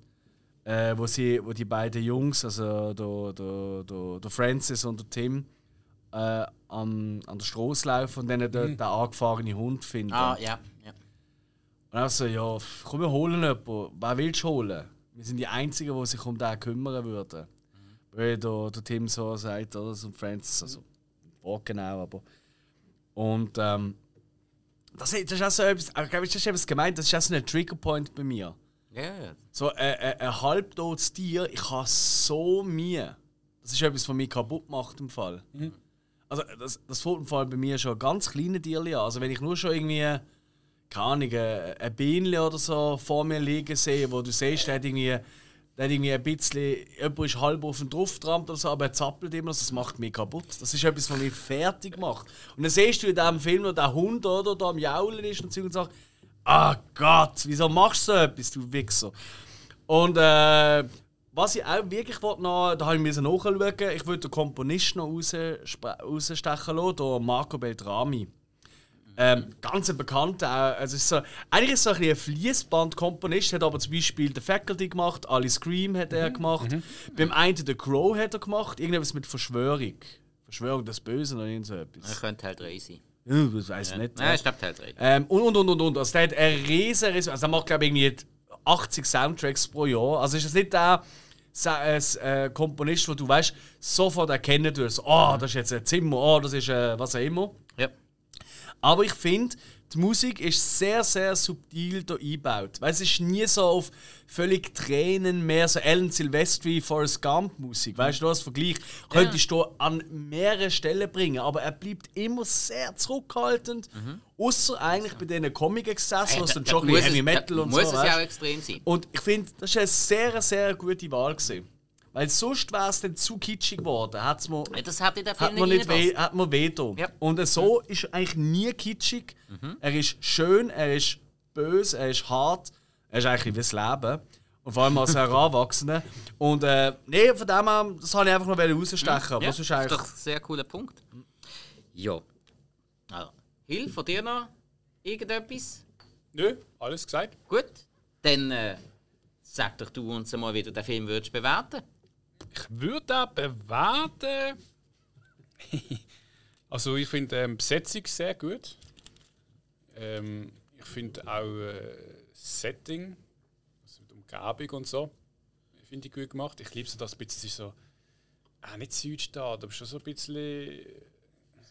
äh, wo, sie, wo die beiden Jungs, also der, der, der, der Francis und der Tim, äh, an, an der Straße laufen und dann dort den angefahrenen Hund finden. Ah, ja. ja. Und er so, ja, komm, wir holen jemanden. Wer willst du holen? Wir sind die Einzigen, die sich um den kümmern würden. Weil der, der Tim so sagt, oder? So Francis, also, Wort genau, aber. Und, ähm, das, das ist auch so etwas, ich glaube, das ist etwas gemeint, das ist auch so ein Triggerpoint bei mir. Ja, ja. So äh, äh, ein halbtotes Tier, ich habe so Mühe. Das ist etwas, was mich kaputt macht im Fall. Also das, das fällt im Fall bei mir schon ganz kleine Tierchen an. Also wenn ich nur schon irgendwie, keine Ahnung, ein ein Bienchen oder so vor mir liegen sehe, wo du siehst, der hat irgendwie Der hat irgendwie ein bisschen, jemand ist halb auf den drauf getrampt oder so, aber er zappelt immer, das macht mich kaputt. Das ist etwas, was mich fertig macht. Und dann siehst du in diesem Film, wo der Hund oder, da am Jaulen ist und sagt, ah Gott, wieso machst du so etwas, du Wichser? Und äh, was ich auch wirklich wollte, noch, da habe ich mir nachschauen, ich würde den Komponisten noch rausstechen lassen, der Marco Beltrami. Ähm, ganz ein bekannter. Also ist so, eigentlich ist es so ein, ein Fließband-Komponist, hat aber zum Beispiel The Faculty gemacht, Ali Scream hat er mhm. gemacht. Mhm. Beim einen The Crow hat er gemacht, irgendwas mit Verschwörung. Verschwörung des Bösen oder irgend so etwas. Er könnte halt 3 sein. Ja, das weiß ich ja. nicht. Nein, ich glaube Teil 3. Ähm, und, und, und, und, und. Also der hat einen riesen, also er macht glaube ich irgendwie 80 Soundtracks pro Jahr. Also ist das nicht der äh, Komponist, wo du weißt, sofort erkennen wirst, oh, das ist jetzt ein Zimmer, oh, das ist äh, was auch immer. Ja. Aber ich finde, die Musik ist sehr, sehr subtil hier eingebaut. Weil es ist nie so auf völlig Tränen mehr so Alan Silvestri, Forrest Gump Musik. Weißt du, das Vergleich könntest du an mehreren Stellen bringen, aber er bleibt immer sehr zurückhaltend. Mhm. Außer eigentlich bei diesen Comic-Exzessen, was dann schon Heavy Metal und muss so. Muss es ja auch extrem sein. Und ich finde, das war eine sehr, sehr gute Wahl. Gewesen. Weil sonst wäre es dann zu kitschig geworden. Hat's mir, das hat in der Film hat man nicht weh, hat man weh ja. Und so ist er eigentlich nie kitschig. Mhm. Er ist schön, er ist böse, er ist hart. Er ist eigentlich wie das Leben. Und vor allem als Heranwachsender. Und äh, nee, von dem her, das wollte ich einfach noch rausstechen. Ja, das ist, eigentlich... doch ein sehr cooler Punkt. Ja. Also, Hill, von dir noch irgendetwas? Nö, alles gesagt. Gut, dann äh, sag doch du uns mal, wie du den Film würdest bewerten ich würde bewerten. also ich finde ähm, Besetzung sehr gut. Ähm, ich finde auch äh, Setting, also die Umgebung und so, finde ich gut gemacht. Ich liebe so das ein bisschen so, ah, nicht Südstaat, aber schon so ein bisschen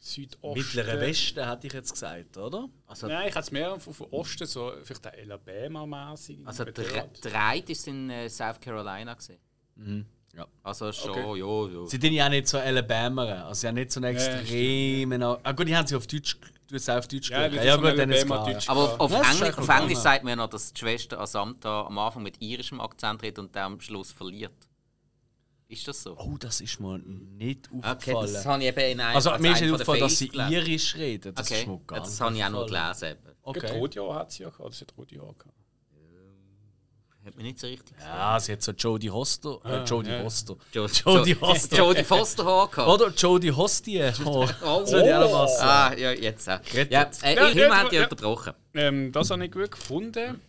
Südosten. Mittlerer Westen hätte ich jetzt gesagt, oder? Also, Nein, ich hätte es mehr auf, auf Osten, so vielleicht auch Alabama-mäßig. Also der ist in äh, South Carolina gesehen. Mhm. Ja. Also schon, okay. ja, ja. Sie sind ja nicht so Alabama, also sie haben nicht so einen extremen. Ja, ah, gut, die haben sie auf Deutsch, du hast auf Deutsch ja, ja, gut, dann ist klar. Deutsch Aber auf, ja, Englisch, auf Englisch sagt man noch, dass die Schwester Asanta am Anfang mit irischem Akzent redet und dann am Schluss verliert. Ist das so? Oh, das ist mir nicht aufgefallen. Okay, das habe ich eben in einem Also mir ist nicht aufgefallen, dass sie irisch reden. Das okay. ist mir gar Das habe ich auch noch gelesen. Okay. Rotjahr hat sie ja gehabt, das hat Rotjahr gehabt. Hat mir nicht so richtig gesagt. Ja, sie hat so Jodie Hoster. Äh, ah, Jodie ja. Hoster. Jo Jodie Hoster. Jodie Foster Haar gehabt. Oder Jodie Hostie Oh. So die oh. Ah, ja, jetzt auch. Ja, äh, ja, Hilma hat dich ja. unterbrochen. Ähm, das habe ich gut gefunden.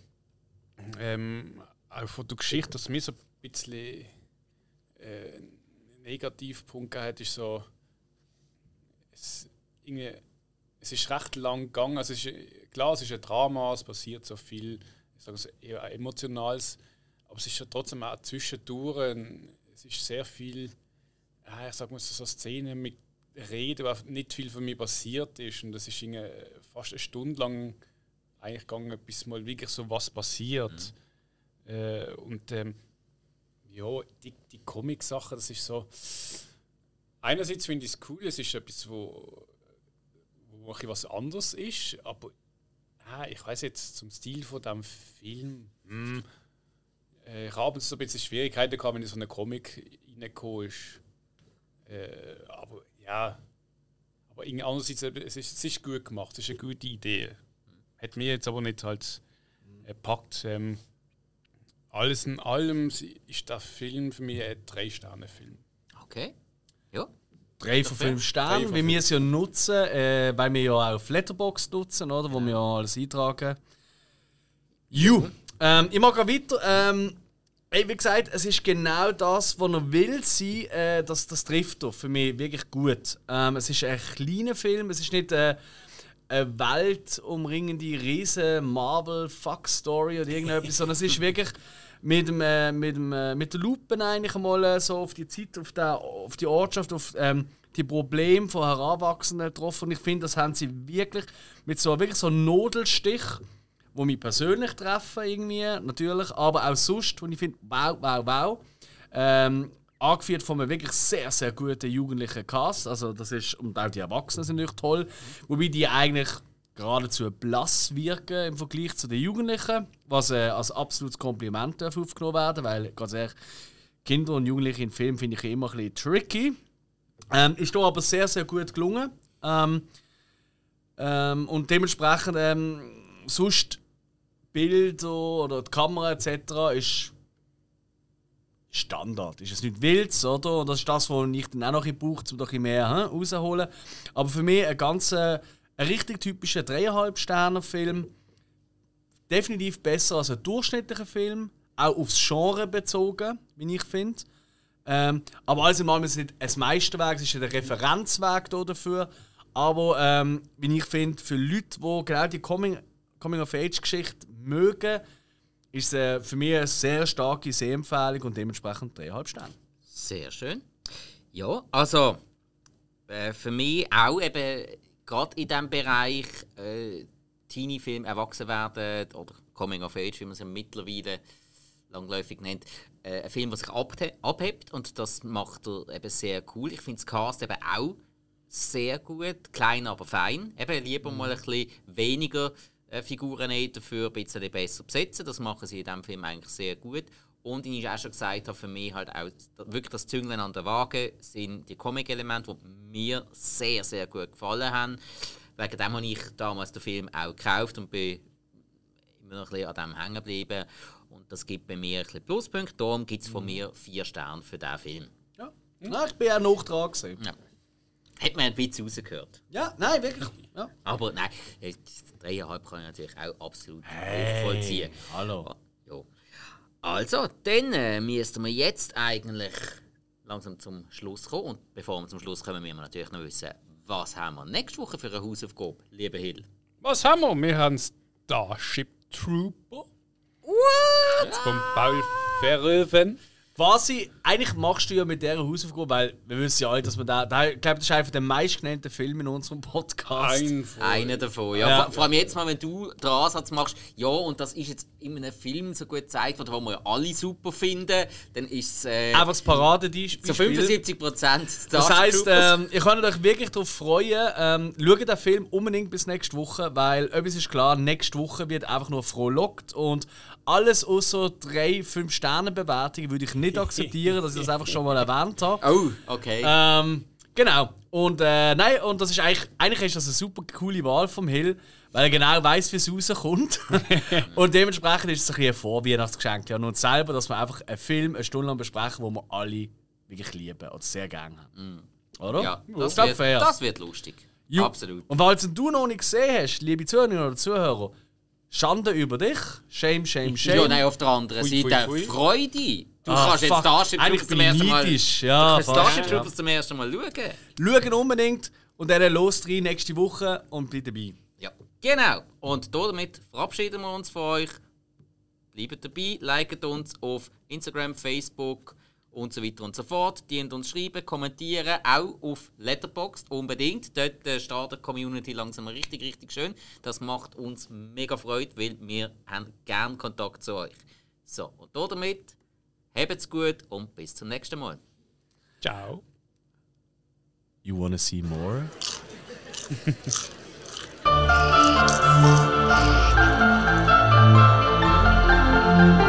Ähm, auch von der Geschichte, dass mir so ein bisschen äh, Negativpunkt hat, ist so. Es, es ist recht lang gegangen. Also es ist, klar, es ist ein Drama, es passiert so viel sagen so eher emotionales, aber es ist ja trotzdem auch zwischendurch, es ist sehr viel, ja, ich sag mal so, Szenen mit Reden, wo nicht viel von mir passiert ist und das ist fast eine Stunde lang eigentlich gegangen, bis mal wirklich so was passiert. Mhm. Äh, und ähm, ja, die, die Comic-Sache, das ist so. Einerseits finde ich es cool, es ist etwas, wo, wo was anderes ist, aber ah, ich weiß jetzt zum Stil von dem Film. Hm, äh, ich habe so ein bisschen Schwierigkeiten gehabt, wenn in so eine Comic reingekommen ist. Äh, aber ja, aber andererseits, es ist, es ist gut gemacht, es ist eine gute Idee. Hat mir jetzt aber nicht halt äh, packt. Ähm, alles in allem ist der Film für mich ein Drei-Sterne-Film. Okay. Ja. Drei von fünf Sternen, wie wir es ja nutzen, äh, weil wir ja auch auf Letterbox nutzen, oder, wo wir ja alles eintragen. Ju, ähm, ich mag weiter. Ähm, wie gesagt, es ist genau das, was er will sein. Äh, das, das trifft er für mich wirklich gut. Ähm, es ist ein kleiner Film, es ist nicht äh, eine weltumringende riesen Marvel-Fuck-Story oder irgendetwas, sondern es ist wirklich mit, dem, äh, mit, dem, äh, mit der Lupe eigentlich mal äh, so auf die Zeit, auf, der, auf die Ortschaft, auf ähm, die Probleme von Heranwachsenden getroffen. Und ich finde, das haben sie wirklich mit so wirklich so einem Nodelstich, wo mich persönlich treffen irgendwie, natürlich, aber auch sonst, wo ich finde, wow, wow, wow. Ähm, angeführt von einem wirklich sehr, sehr guten jugendlichen Cast. Also das ist, und auch die Erwachsenen sind natürlich toll. Wobei die eigentlich geradezu blass wirken im Vergleich zu den Jugendlichen, was äh, als absolutes Kompliment aufgenommen werden weil ganz ehrlich, Kinder und Jugendliche in Filmen finde ich immer ein bisschen tricky. Ähm, ist hier aber sehr, sehr gut gelungen. Ähm, ähm, und dementsprechend, ähm, sonst Bilder oder die Kamera etc. ist Standard. Ist es nicht wild, oder? Und das ist das, was ich dann auch noch brauche, um ein mehr hm, rauszuholen. Aber für mich ein ganz äh, ein richtig typischer 3,5 Sterne Film. Definitiv besser als ein durchschnittlicher Film. Auch aufs Genre bezogen, wie ich finde. Ähm, aber alles in allem ist es nicht ein Meisterwerk, es ist ein Referenzwerk dafür. Aber ähm, wie ich finde, für Leute, die genau die Coming-of-Age-Geschichte mögen, ist es äh, für mich eine sehr starke Sehempfehlung und dementsprechend 3,5 Sterne. Sehr schön. Ja, also äh, für mich auch eben gerade in diesem Bereich äh, Teenie-Film erwachsen werden oder Coming of Age, wie man es mittlerweile langläufig nennt, äh, ein Film, der sich abhebt und das macht er eben sehr cool. Ich finde das Cast eben auch sehr gut, klein aber fein. Eben lieber mhm. mal ein bisschen weniger äh, Figuren dafür ein bisschen besser besetzen. Das machen sie in diesem Film eigentlich sehr gut. Und wie ich auch schon gesagt habe, für mich halt auch wirklich das Züngeln an der Waage sind die Comic-Elemente, die mir sehr, sehr gut gefallen haben. Wegen dem habe ich damals den Film auch gekauft und bin immer noch ein bisschen an dem hängen geblieben. Und das gibt bei mir ein bisschen Pluspunkte. Darum gibt es von mir vier Sterne für diesen Film. Ja, ja ich bin auch noch dran gesehen. Ja. Hat man ein bisschen rausgehört. Ja, nein, wirklich. Ja. Aber nein, dreieinhalb kann ich natürlich auch absolut hey, vollziehen. Hallo. Also, dann äh, müssten wir jetzt eigentlich langsam zum Schluss kommen. Und bevor wir zum Schluss kommen, müssen wir natürlich noch wissen, was haben wir nächste Woche für eine Hausaufgabe, liebe Hill? Was haben wir? Wir haben Starship Trooper. What? Von Paul Verhoeven quasi, eigentlich machst du ja mit dieser Hausaufgabe, weil wir wissen ja alle, dass man da, da ich glaube, das ist einfach der meistgenannte Film in unserem Podcast. Ein Einer davon, ja. ja. Vor allem jetzt mal, wenn du den Ansatz machst, ja, und das ist jetzt in einem Film so gut gezeigt worden, wo wir ja alle super finden, dann ist es... Äh, einfach das Paradebeispiel. So 75 Prozent Das heisst, ähm, ich kann euch wirklich darauf freuen, ähm, schaut den Film unbedingt bis nächste Woche, weil etwas ist klar, nächste Woche wird einfach nur frohlockt und alles außer drei, fünf Sterne Bewertungen würde ich nicht akzeptieren, dass ich das einfach schon mal erwähnt habe. Oh, okay. Ähm, genau. Und äh, nein, und das ist eigentlich, eigentlich ist das eine super coole Wahl vom Hill, weil er genau weiß, wie es rauskommt. und dementsprechend ist es ein, ein Vorweihnachtsgeschenk ja und selber, dass wir einfach einen Film eine Stunde lang besprechen, wo wir alle wirklich lieben oder sehr gerne haben. Mm. Oder? Ja, das, das, wird, fair. das wird lustig. Ju. Absolut. Und falls du noch nicht gesehen hast, liebe Zuhörerinnen oder Zuhörer, Schande über dich. Shame, shame, shame. Ja, nein, auf der anderen Seite fui. Freude. Du ah, kannst jetzt Starship Troopers zum ersten Mal... Ja, Starship Troopers ja. zum ersten Mal schauen. Schauen unbedingt und dann los rein nächste Woche und bleib dabei. Ja, genau. Und damit verabschieden wir uns von euch. Bleibt dabei, liket uns auf Instagram, Facebook, und so weiter und so fort. Die uns schreiben, kommentieren, auch auf Letterboxd unbedingt. Dort äh, startet die Community langsam richtig, richtig schön. Das macht uns mega Freude, weil wir haben gern Kontakt zu euch. So, und damit habt's gut und bis zum nächsten Mal. Ciao. You wanna see more?